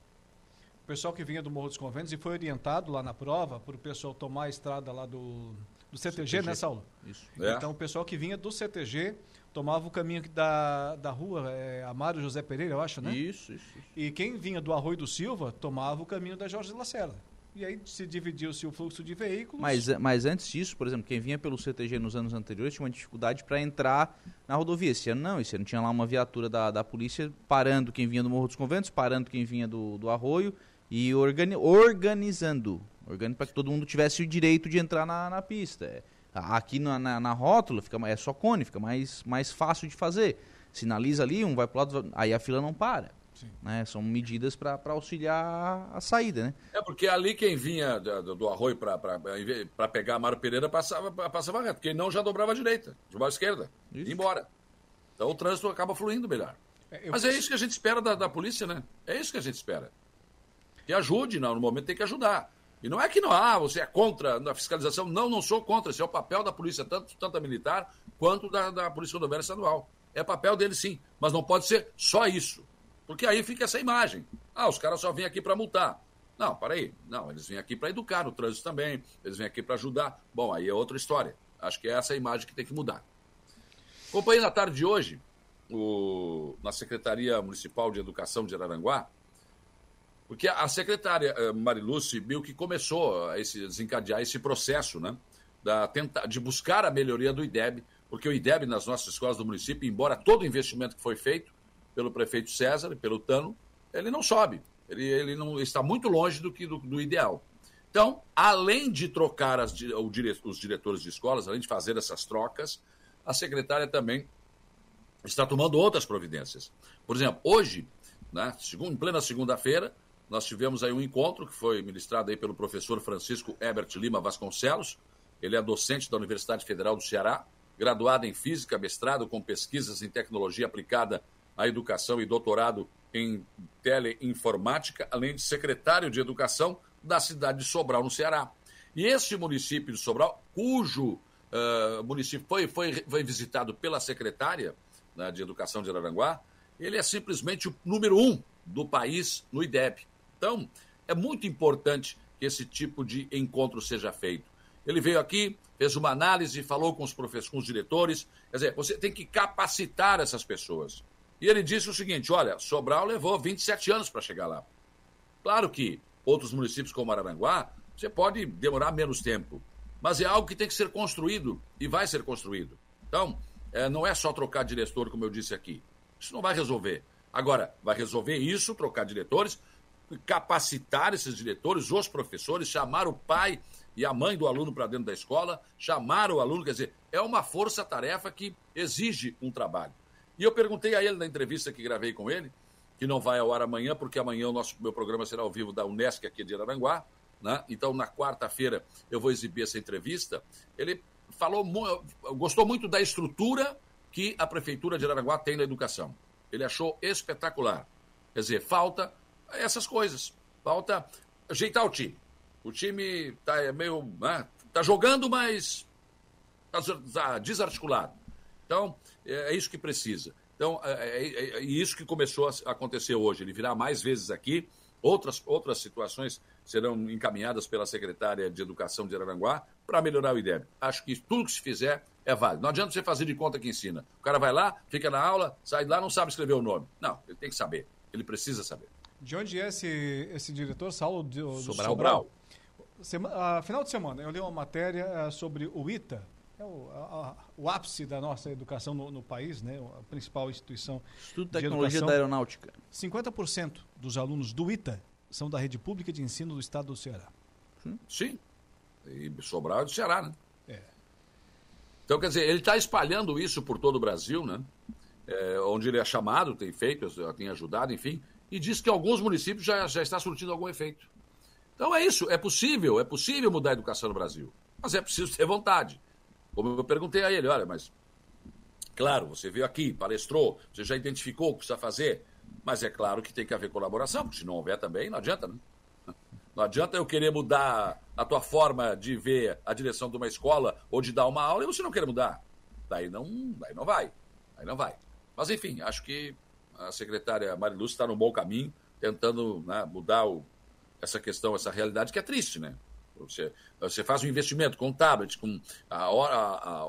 O pessoal que vinha do Morro dos Conventos e foi orientado lá na prova para o pessoal tomar a estrada lá do, do CTG, CTG. né, Saulo? Isso. É. Então, o pessoal que vinha do CTG tomava o caminho da, da rua é, Amaro José Pereira, eu acho, né? Isso, isso, isso. E quem vinha do Arroio do Silva tomava o caminho da Jorge Lacerda. E aí se dividiu-se o fluxo de veículos. Mas, mas antes disso, por exemplo, quem vinha pelo CTG nos anos anteriores tinha uma dificuldade para entrar na rodovia. Esse ano não, esse ano tinha lá uma viatura da, da polícia parando quem vinha do Morro dos Conventos, parando quem vinha do, do Arroio e organi organizando. Organizando para que todo mundo tivesse o direito de entrar na, na pista. É Aqui na, na, na, rótula fica, é só cone, fica mais, mais fácil de fazer. Sinaliza ali, um vai para o lado, aí a fila não para. Né? São medidas para auxiliar a saída, né? É porque ali quem vinha do, do arroio para pegar Mário Pereira passava, passava reto. Quem não já dobrava a direita, de à esquerda, isso. embora. Então o trânsito acaba fluindo melhor. É, Mas é isso que a gente espera da, da polícia, né? É isso que a gente espera. Que ajude, não, no momento tem que ajudar. E não é que não, ah, você é contra a fiscalização. Não, não sou contra. Esse é o papel da polícia, tanto, tanto a militar quanto da, da Polícia Rodoviária Estadual. É papel dele sim, mas não pode ser só isso. Porque aí fica essa imagem. Ah, os caras só vêm aqui para multar. Não, para aí. Não, eles vêm aqui para educar no trânsito também. Eles vêm aqui para ajudar. Bom, aí é outra história. Acho que é essa imagem que tem que mudar. Acompanhei na tarde de hoje, o, na Secretaria Municipal de Educação de Araranguá, porque a secretária eh, Mariluce Bill que começou a esse, desencadear esse processo, né? Da, tenta, de buscar a melhoria do IDEB, porque o IDEB nas nossas escolas do município, embora todo o investimento que foi feito pelo prefeito César e pelo Tano, ele não sobe. Ele, ele não está muito longe do que do, do ideal. Então, além de trocar as, os diretores de escolas, além de fazer essas trocas, a secretária também está tomando outras providências. Por exemplo, hoje, né, em plena segunda-feira, nós tivemos aí um encontro que foi ministrado aí pelo professor Francisco Herbert Lima Vasconcelos. Ele é docente da Universidade Federal do Ceará, graduado em Física, mestrado com pesquisas em tecnologia aplicada à educação e doutorado em teleinformática, além de secretário de Educação da cidade de Sobral, no Ceará. E esse município de Sobral, cujo uh, município foi, foi, foi visitado pela secretária né, de Educação de Araranguá, ele é simplesmente o número um do país no IDEB. Então, é muito importante que esse tipo de encontro seja feito. Ele veio aqui, fez uma análise, falou com os professores, com os diretores. Quer dizer, você tem que capacitar essas pessoas. E ele disse o seguinte: olha, Sobral levou 27 anos para chegar lá. Claro que outros municípios como Araranguá, você pode demorar menos tempo. Mas é algo que tem que ser construído e vai ser construído. Então, é, não é só trocar diretor, como eu disse aqui. Isso não vai resolver. Agora, vai resolver isso, trocar diretores, capacitar esses diretores, os professores, chamar o pai e a mãe do aluno para dentro da escola, chamar o aluno, quer dizer, é uma força-tarefa que exige um trabalho. E eu perguntei a ele na entrevista que gravei com ele, que não vai ao ar amanhã, porque amanhã o nosso meu programa será ao vivo da Unesc aqui de Araranguá, né? Então na quarta-feira eu vou exibir essa entrevista. Ele falou, gostou muito da estrutura que a prefeitura de Araranguá tem na educação. Ele achou espetacular. Quer dizer, falta essas coisas. Falta ajeitar o time. O time tá é meio. Né, tá jogando, mas tá, tá desarticulado. Então, é, é, isso que precisa. Então, é, é, é, é, isso que começou a acontecer hoje. Ele virá mais vezes aqui. Outras, outras situações serão encaminhadas pela secretária de Educação de Araranguá para melhorar o IDEB. Acho que tudo que se fizer é válido. Não adianta você fazer de conta que ensina. O cara vai lá, fica na aula, sai lá, não sabe escrever o nome. Não, ele tem que saber. Ele precisa saber. De onde é esse, esse diretor, Saulo do, do Sobral. Sobral. Sema, ah, final de semana, eu li uma matéria ah, sobre o ITA, é o, a- a- o ápice da nossa educação no, no país, né? a principal instituição Estudo de Tecnologia da Aeronáutica. 50% dos alunos do ITA são da rede pública de ensino do estado do Ceará. Sim. E Sobral é do Ceará, né? É. Então, quer dizer, ele está espalhando isso por todo o Brasil, né? É, onde ele é chamado, tem feito, tem ajudado, enfim, e diz que alguns municípios já, já está surtindo algum efeito. Então é isso, é possível, é possível mudar a educação no Brasil. Mas é preciso ter vontade. Como eu perguntei a ele, olha, mas claro, você veio aqui, palestrou, você já identificou o que precisa fazer, mas é claro que tem que haver colaboração, porque se não houver também, não adianta, né? Não adianta eu querer mudar a tua forma de ver a direção de uma escola ou de dar uma aula e você não quer mudar. Daí não, daí não vai. Daí não vai. Mas enfim, acho que a secretária Mariluz está no bom caminho, tentando né, mudar o- essa questão, essa realidade que é triste, né? Você, você faz um investimento com tablet, com a hora, a- a-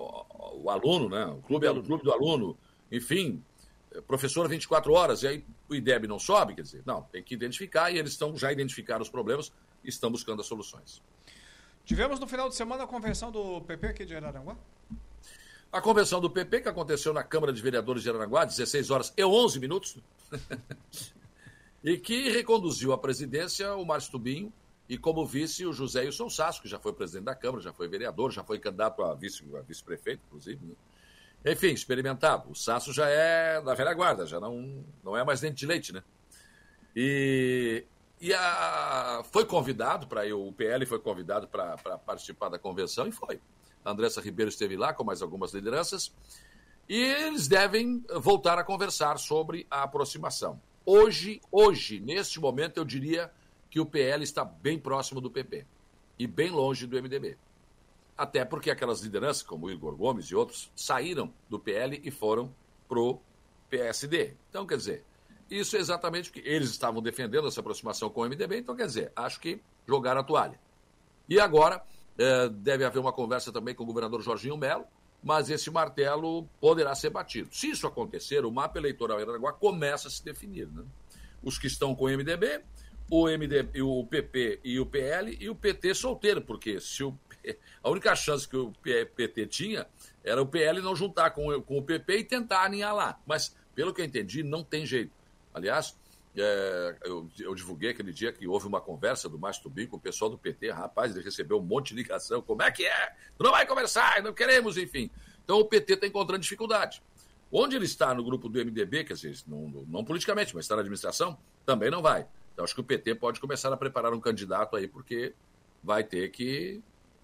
o aluno, né? O clube, o clube do aluno, enfim, professor 24 horas, e aí o IDEB não sobe, quer dizer, não, tem que identificar e eles estão já identificaram os problemas e estão buscando as soluções. Tivemos no final de semana a convenção do PP aqui de Araranguá. A convenção do PP, que aconteceu na Câmara de Vereadores de Aranaguá, 16 horas e 11 minutos, e que reconduziu à presidência o Márcio Tubinho e como vice o José Wilson Sasso, que já foi presidente da Câmara, já foi vereador, já foi candidato a vice- a vice-prefeito, inclusive. né? Enfim, experimentado. O Sasso já é da velha guarda, já não, não é mais dente de leite, né? E, e a, foi convidado para o PL foi convidado para participar da convenção e foi. A Andressa Ribeiro esteve lá com mais algumas lideranças e eles devem voltar a conversar sobre a aproximação. Hoje, hoje, neste momento, eu diria que o PL está bem próximo do PP e bem longe do MDB. Até porque aquelas lideranças, como Igor Gomes e outros, saíram do PL e foram pro PSD. Então, quer dizer, isso é exatamente o que eles estavam defendendo, essa aproximação com o MDB. Então, quer dizer, acho que jogaram a toalha. E agora eh, deve haver uma conversa também com o governador Jorginho Melo, mas esse martelo poderá ser batido. Se isso acontecer, o mapa eleitoral em Aranaguá começa a se definir. Né? Os que estão com o MDB, o, MDB, o PP e o PL e o PT solteiro, porque se o, a única chance que o PT tinha era o PL não juntar com, o- com o PP e tentar aninhar lá. Mas, pelo que eu entendi, não tem jeito. Aliás, é, eu, eu divulguei aquele dia que houve uma conversa do Márcio Tubim com o pessoal do PT. Rapaz, ele recebeu um monte de ligação. Como é que é? Não vai conversar, não queremos, enfim. Então o PT está encontrando dificuldade. Onde ele está no grupo do MDB, quer dizer, não, não politicamente, mas está na administração, também não vai. Então acho que o PT pode começar a preparar um candidato aí, porque vai ter que,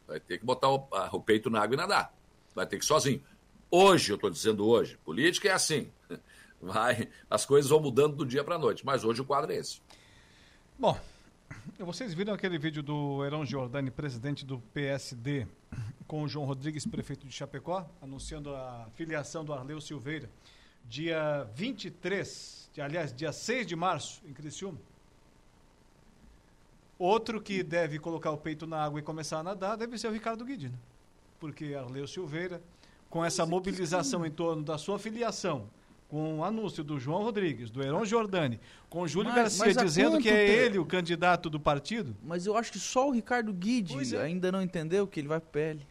vai ter que botar o, a- o peito na água e nadar. Vai ter que ir sozinho. Hoje, eu estou dizendo hoje, política é assim. Vai, as coisas vão mudando do dia para a noite, mas hoje o quadro é esse. Bom, vocês viram aquele vídeo do Heron Giordani, presidente do PSD, com o João Rodrigues, prefeito de Chapecó, anunciando a filiação do Arleu Silveira, dia 23, de- aliás, dia 6 de março, em Criciúma. Outro que deve colocar o peito na água e começar a nadar deve ser o Ricardo Guidi, né? Porque Arleu Silveira, com essa mobilização em torno da sua filiação, com o anúncio do João Rodrigues, do Heron Giordani, com o Júlio Mas- Garcia mas dizendo que é te- ele o candidato do partido, Mas eu acho que só o Ricardo Guide é. ainda não entendeu que ele vai pro PL.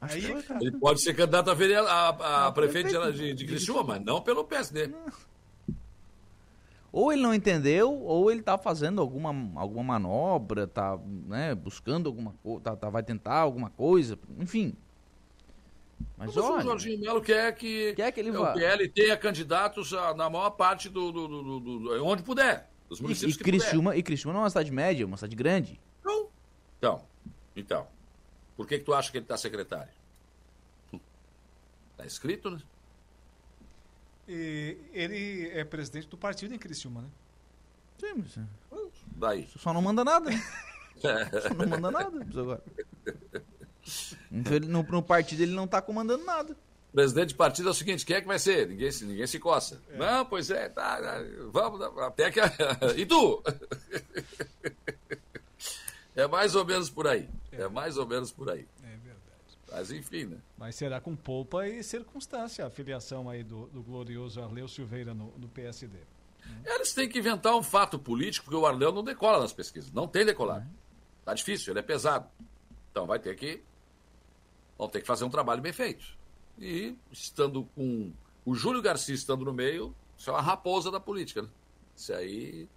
Aí é tá. Ele pode ser candidato a, vereador, a, a Ah, prefeito de, de Criciúma, mas não pelo PSD. Ou ele não entendeu, ou ele tá fazendo alguma, alguma manobra, tá né, buscando alguma coisa, tá, tá- vai tentar alguma coisa, enfim. Mas Mas o olha, Jorginho Melo quer que, Quer que ele o vá. PL tenha candidatos a- na maior parte do, do- do- do- onde puder. Dos e, municípios e que puder. Criciúma, e Criciúma não é uma cidade média, é uma cidade grande. Então, então, então, por que, que tu acha que ele está secretário? Está escrito, né? E ele é presidente do partido em Criciúma, né? Sim, mas Daí. só não manda nada? Só não manda nada agora. Então, ele- No, no partido ele não tá comandando nada. Presidente de partido é o seguinte, quem é que vai ser? Ninguém, se- ninguém se coça. Não, pois é, tá, tá, vamos, até que... e tu? é mais ou menos por aí. É mais ou menos por aí. Mas enfim, né? Mas será com polpa e circunstância a filiação aí do, do glorioso Arleu Silveira no, no PSD. Eles têm que inventar um fato político, porque o Arleu não decola nas pesquisas. Não tem decolado. Tá difícil, ele é pesado. Então vai ter que. Vão ter que fazer um trabalho bem feito. E estando com. O Júlio Garcia estando no meio, isso é uma raposa da política, né? Esse aí.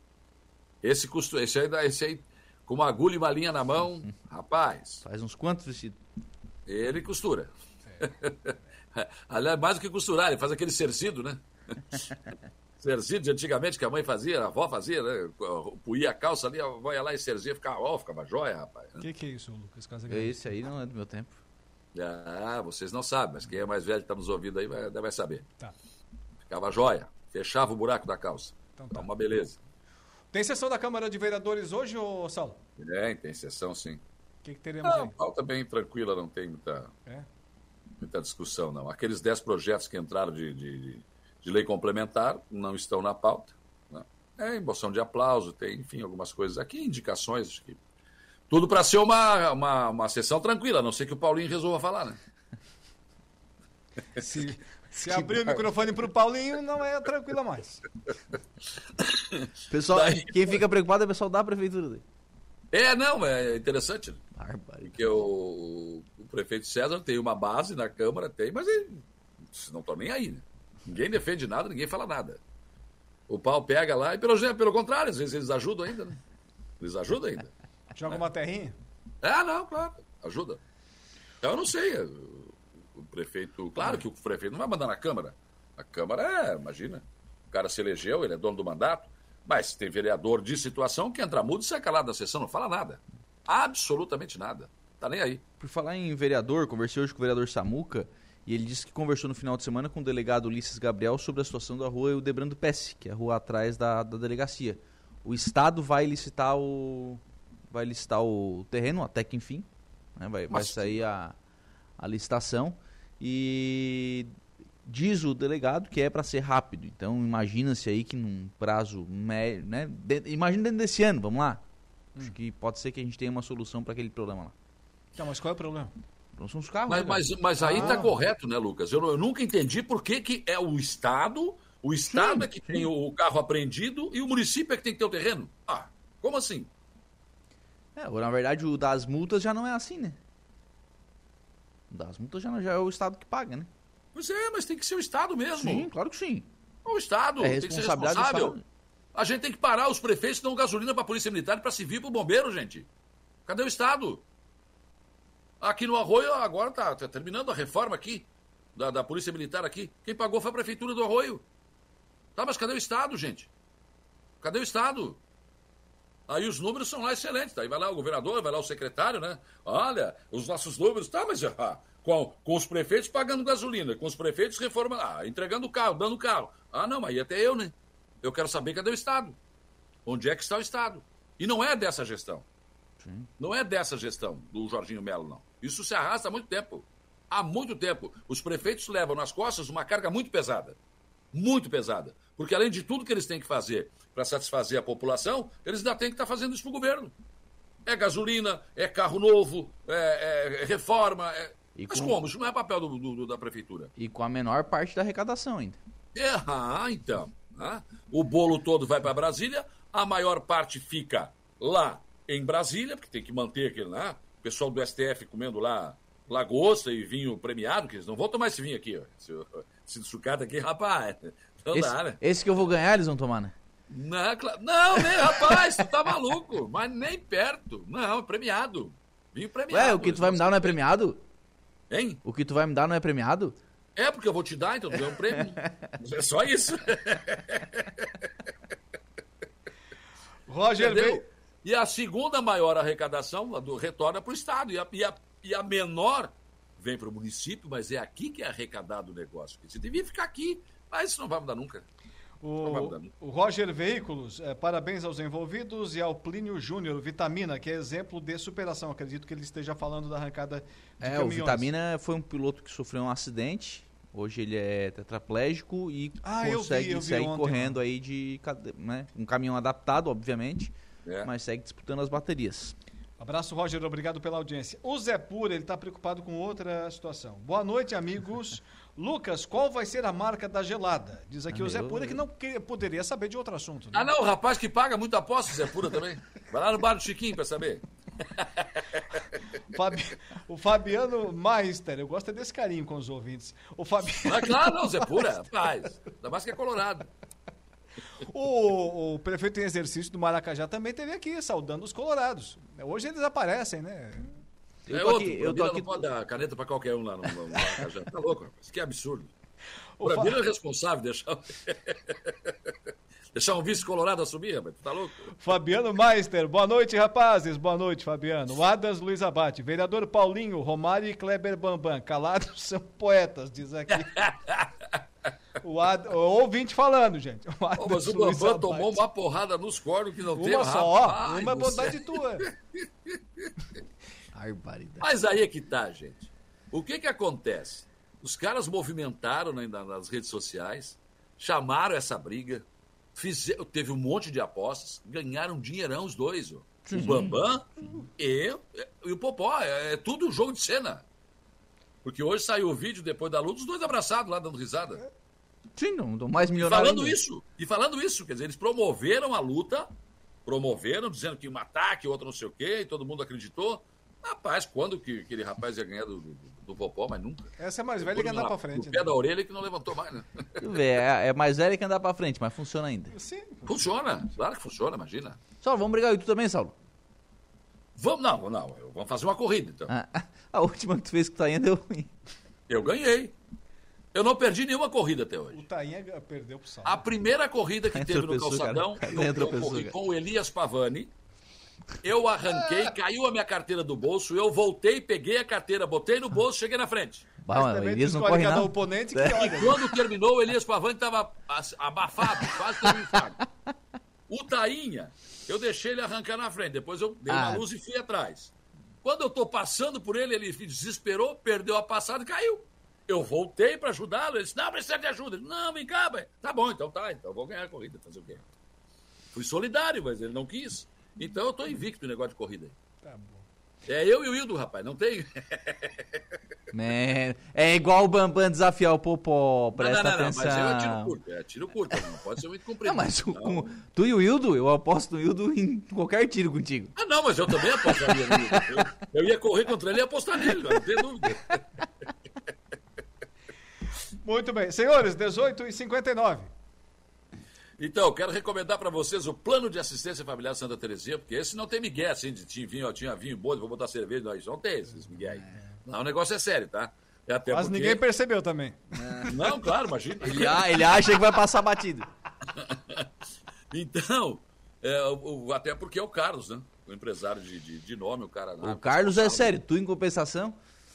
Esse custo. Esse aí, dá- esse aí com uma agulha e uma linha na mão, rapaz. Faz uns quantos vestidos? Ele costura. Aliás, mais do que costurar, ele faz aquele cercido, né? cercido de antigamente que a mãe fazia, a avó fazia, né? Puía a calça ali, a avó ia lá e cerzia, ficava, ó, ficava jóia, rapaz. O que, que é isso, Lucas Casagrande? Esse aí não é do meu tempo. Ah, vocês não sabem, mas quem é mais velho que está nos ouvindo aí vai, vai saber. Tá. Ficava jóia, fechava o buraco da calça. Então Tá tá. uma beleza. Tem sessão da Câmara de Vereadores hoje, ô Saulo? É, tem sessão sim. O que, que teremos Ah, aí? pauta bem tranquila, não tem muita, É? muita discussão, não. Aqueles 10 projetos que entraram de, de, de- de lei complementar não estão na pauta. né? É emoção de aplauso, tem, enfim, algumas coisas aqui, indicações. acho que Tudo para ser uma, uma, uma sessão tranquila, a não ser que o Paulinho resolva falar, né? Se, se abrir o microfone pro Paulinho, não é tranquila mais. Pessoal, Daí- quem fica preocupado é o pessoal da prefeitura. É, não, é interessante. Bárbaro. Porque o, o prefeito César tem uma base na Câmara, tem, mas ele, não estão nem aí, né? Ninguém defende nada, ninguém fala nada. O pau pega lá e, pelo, pelo contrário, às vezes eles ajudam ainda, né? Eles ajudam ainda. Joga uma terrinha? Ah, não, claro, ajuda. Então eu não sei. O, o prefeito. Claro que o prefeito não vai mandar na Câmara. A Câmara é, imagina. O cara se elegeu, ele é dono do mandato. Mas tem vereador de situação que entra mudo e sai calado da sessão, não fala nada. Absolutamente nada. Tá nem aí. Por falar em vereador, conversei hoje com o vereador Samuca e ele disse que conversou no final de semana com o delegado Ulisses Gabriel sobre a situação da rua Eudebrando Pesce, que é a rua atrás da, da delegacia. O Estado vai licitar o vai licitar o terreno até que enfim, né? vai, vai sair a, a licitação e diz o delegado que é para ser rápido. Então imagina-se aí que num prazo médio, né? De, imagina dentro desse ano, vamos lá. Acho que pode ser que a gente tenha uma solução para aquele problema lá. Tá, mas qual é o problema? Então são os carros. Mas, né, mas, mas aí tá Ah. correto, né, Lucas? Eu, eu nunca entendi por que, que é o Estado, o Estado Sim, é que sim. tem o carro apreendido e o município é que tem que ter o terreno. Ah, como assim? É, na verdade, o das multas já não é assim, né? O das multas já, já é o Estado que paga, né? Pois é, mas tem que ser o Estado mesmo. Sim, claro que sim. O Estado É tem que ser responsável. A gente tem que parar os prefeitos que dão gasolina para a Polícia Militar e para civil e para o bombeiro, gente. Cadê o Estado? Aqui no Arroio, agora tá, tá terminando a reforma aqui, da, da Polícia Militar aqui. Quem pagou foi a Prefeitura do Arroio. Tá, mas cadê o Estado, gente? Cadê o Estado? Aí os números são lá excelentes. Daí vai lá o governador, vai lá o secretário, né? Olha, os nossos números, tá, mas ah, com, com os prefeitos pagando gasolina, com os prefeitos reformando, ah, entregando o carro, dando carro. Ah, não, mas aí até eu, né? Eu quero saber cadê o Estado. Onde é que está o Estado? E não é dessa gestão. Não é dessa gestão do Jorginho Melo, não. Isso se arrasta há muito tempo. Há muito tempo. Os prefeitos levam nas costas uma carga muito pesada. Muito pesada. Porque além de tudo que eles têm que fazer para satisfazer a população, eles ainda têm que estar fazendo isso para o governo. É gasolina, é carro novo, é, é reforma. é- E Mas com- como? Isso não é papel do- do- da prefeitura. E com a menor parte da arrecadação ainda. É, ah, então. né? O bolo todo vai para Brasília, a maior parte fica lá em Brasília, porque tem que manter aquele lá. O pessoal do STF comendo lá lagosta e vinho premiado, que eles não vão tomar esse vinho aqui, ó. Esse, esse sucata aqui, rapaz. Não Esse, dá, né? esse que eu vou ganhar, eles vão tomar, né? Não, cla- não, nem, rapaz, tu tá maluco. Mas nem perto. Não, premiado. Vinho premiado. Ué, o que tu vai me dar não é premiado? Hein? O que tu vai me dar não é premiado? É porque eu vou te dar, então tu ganha um prêmio. É só isso. Roger Entendeu? veio. E a segunda maior arrecadação do, retorna para o Estado. E a, e, a, e a menor vem para o município, mas é aqui que é arrecadado o negócio. Você devia ficar aqui, mas isso não vai mudar nunca. O, nunca. o Roger Veículos, eh, parabéns aos envolvidos e ao Plínio Júnior, Vitamina, que é exemplo de superação. Acredito que ele esteja falando da arrancada de É, o caminhões. Vitamina foi um piloto que sofreu um acidente. Hoje ele é tetraplégico e Ah, eu vi, consegue eu vi segue ontem, correndo aí de né, um caminhão adaptado, obviamente, É. mas segue disputando as baterias. Abraço, Roger. Obrigado pela audiência. O Zé Pura, ele está preocupado com outra situação. Boa noite, amigos. Lucas, qual vai ser a marca da gelada? Diz aqui Ah, o Zé eu- Pura que não que- poderia saber de outro assunto. né? Ah, não, o rapaz que paga muito aposta, Zé Pura também. Vai lá no bar do Chiquinho pra saber. Fabi- O Fabiano Meister, eu gosto desse carinho com os ouvintes. O, Fabi... Mas claro, não, Zé Pura, rapaz. Ainda mais que é colorado. O, o prefeito em exercício do Maracajá também teve aqui, saudando os colorados. Hoje eles aparecem, né? Eu é tô outro, aqui- o eu tô aqui- não pode dar caneta pra qualquer um lá no, no Maracajá. Tá louco, rapaz. Que absurdo. O Fa- Brambila é responsável deixar, deixar um vice colorado assumir, rapaz. Tá louco? Fabiano Meister, boa noite, rapazes. Boa noite, Fabiano. O Adas Luiz Abate, vereador Paulinho, Romário e Kleber Bambam. Calados são poetas, diz aqui. O, Ad... o ouvinte falando, gente. O Adas mas o Bambam tomou uma porrada nos cornos que não teve. Uma só, ó. rapaz Uma é bondade céu. tua. Mas aí é que tá, gente. O que que acontece? Os caras movimentaram né, na- nas redes sociais, chamaram essa briga, fizeram, teve um monte de apostas, ganharam dinheirão os dois. ó. O Bambam e, e o Popó. É, é tudo jogo de cena. Porque hoje saiu o vídeo depois da luta, os dois abraçados lá dando risada. Sim, não, não mais E milionário. falando ainda. isso, e falando isso, quer dizer, eles promoveram a luta, promoveram, dizendo que um ataque, outro não sei o quê, e todo mundo acreditou. Rapaz, quando que aquele rapaz ia ganhar do, do, do Popó, mas nunca. Essa é mais velha que andar pra frente. O pé Né? da orelha que não levantou mais, né? É, é mais velho que andar pra frente, mas funciona ainda. Sim. Funciona, claro que funciona, imagina. Saulo, vamos brigar e tu também, Saulo? Vamos, não, não, vamos fazer uma corrida, então. Ah, a última que tu fez que tá indo deu ruim. Eu ganhei. Eu não perdi nenhuma corrida até O hoje. Tainha perdeu pro Sal. A primeira corrida que teve no calçadão, eu, com o Elias Pavani. Eu arranquei, caiu a minha carteira do bolso, eu voltei, peguei a carteira, botei no bolso, cheguei na frente. Bah, mano, o tu Elias não corre cada nada. oponente que É. olha. Quando terminou, o Elias Pavani estava abafado, quase terminado. O Tainha, eu deixei ele arrancar na frente, depois eu dei uma Ah. luz e fui atrás. Quando eu tô passando por ele, ele se desesperou, perdeu a passada e caiu. Eu voltei para ajudá-lo, ele disse, não, precisa de ajuda. Ele, não, vem cá, velho. Tá bom, então tá, então eu vou ganhar a corrida, fazer o quê? Fui solidário, mas ele não quis. Então eu tô invicto no negócio de corrida aí. Tá bom. É eu e o Hildo, rapaz, não tem... É, é igual o Bambam desafiar o Popó, presta não, não, não, atenção. mas eu é tiro curto, é tiro curto, não pode ser muito comprido. Não, mas o- Não. com- tu e o Hildo, eu aposto no Hildo em qualquer tiro contigo. Ah, não, mas eu também apostaria nele. Eu, eu ia correr contra ele e apostar nele, não tem dúvida. Muito bem. Senhores, 18 e 59. Então, eu quero recomendar para vocês o plano de assistência familiar Santa Terezinha, porque esse não tem migué, assim, de tinha vinho, ó, tinha vinho bom, vou botar cerveja, não, não tem esses migué aí. Não, o negócio é sério, tá? É até Mas porque... ninguém percebeu também. Não, claro, imagina. Ele, ele acha que vai passar batido. Então, é, o- o- até porque é o Carlos, né? O empresário de, de, de nome, o cara... O Carlos é sério, tu em compensação.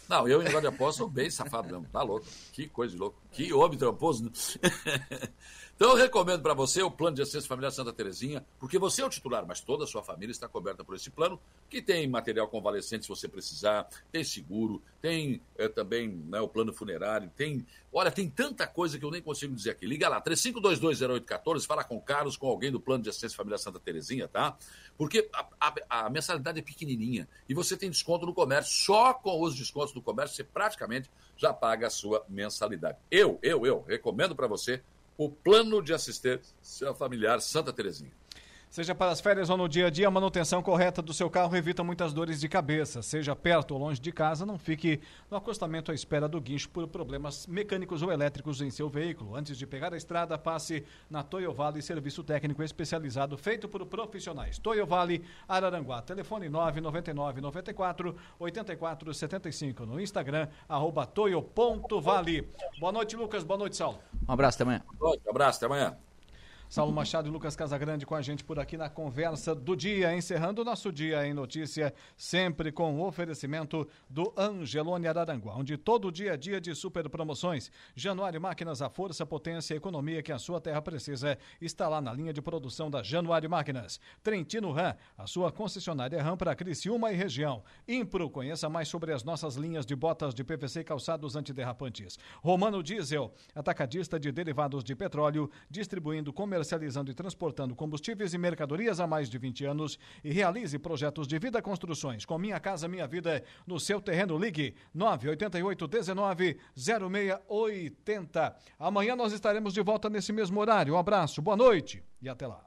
Não, eu em negócio de aposta sou bem safado mesmo. Tá louco. Que coisa de louco. Que homem tramposo. Então eu recomendo para você o plano de assistência familiar Santa Terezinha, porque você é o titular, mas toda a sua família está coberta por esse plano, que tem material convalescente se você precisar, tem seguro, tem eh, também né, o plano funerário, tem. Olha, tem tanta coisa que eu nem consigo dizer aqui. Liga lá, 35220814, fala com o Carlos, com alguém do plano de assistência familiar Santa Terezinha, tá? Porque a, a- a mensalidade é pequenininha e você tem desconto no comércio. Só com os descontos do comércio você praticamente já paga a sua mensalidade. Eu, eu, eu recomendo para você o plano de assistência familiar Santa Terezinha. Seja para as férias ou no dia a dia, a manutenção correta do seu carro evita muitas dores de cabeça. Seja perto ou longe de casa, não fique no acostamento à espera do guincho por problemas mecânicos ou elétricos em seu veículo. Antes de pegar a estrada, passe na Toyo Vale Serviço Técnico Especializado feito por profissionais. Toyo Vale Araranguá. Telefone 999 94 84 75 no Instagram arroba toyo.vale. Boa noite, Lucas. Boa noite, Saulo. Um abraço, até amanhã. Um abraço, até amanhã. Saulo Machado e Lucas Casagrande com a gente por aqui na conversa do dia, encerrando o nosso dia em notícia, sempre com o oferecimento do Angelone Araranguá, onde todo dia é dia de super promoções. Januário Máquinas, a força, potência e economia que a sua terra precisa, está lá na linha de produção da Januário Máquinas. Trentino Ram, a sua concessionária Ram para Criciúma e região. Impro, conheça mais sobre as nossas linhas de botas de PVC e calçados antiderrapantes. Romano Diesel, atacadista de derivados de petróleo, distribuindo comercial comercializando e transportando combustíveis e mercadorias há mais de 20 anos e realize projetos de vida construções com Minha Casa Minha Vida no seu terreno. Ligue 988 19 0680. Amanhã nós estaremos de volta nesse mesmo horário. Um abraço, boa noite e até lá.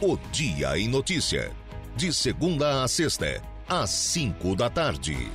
O Dia em Notícia. De segunda a sexta, às cinco da tarde.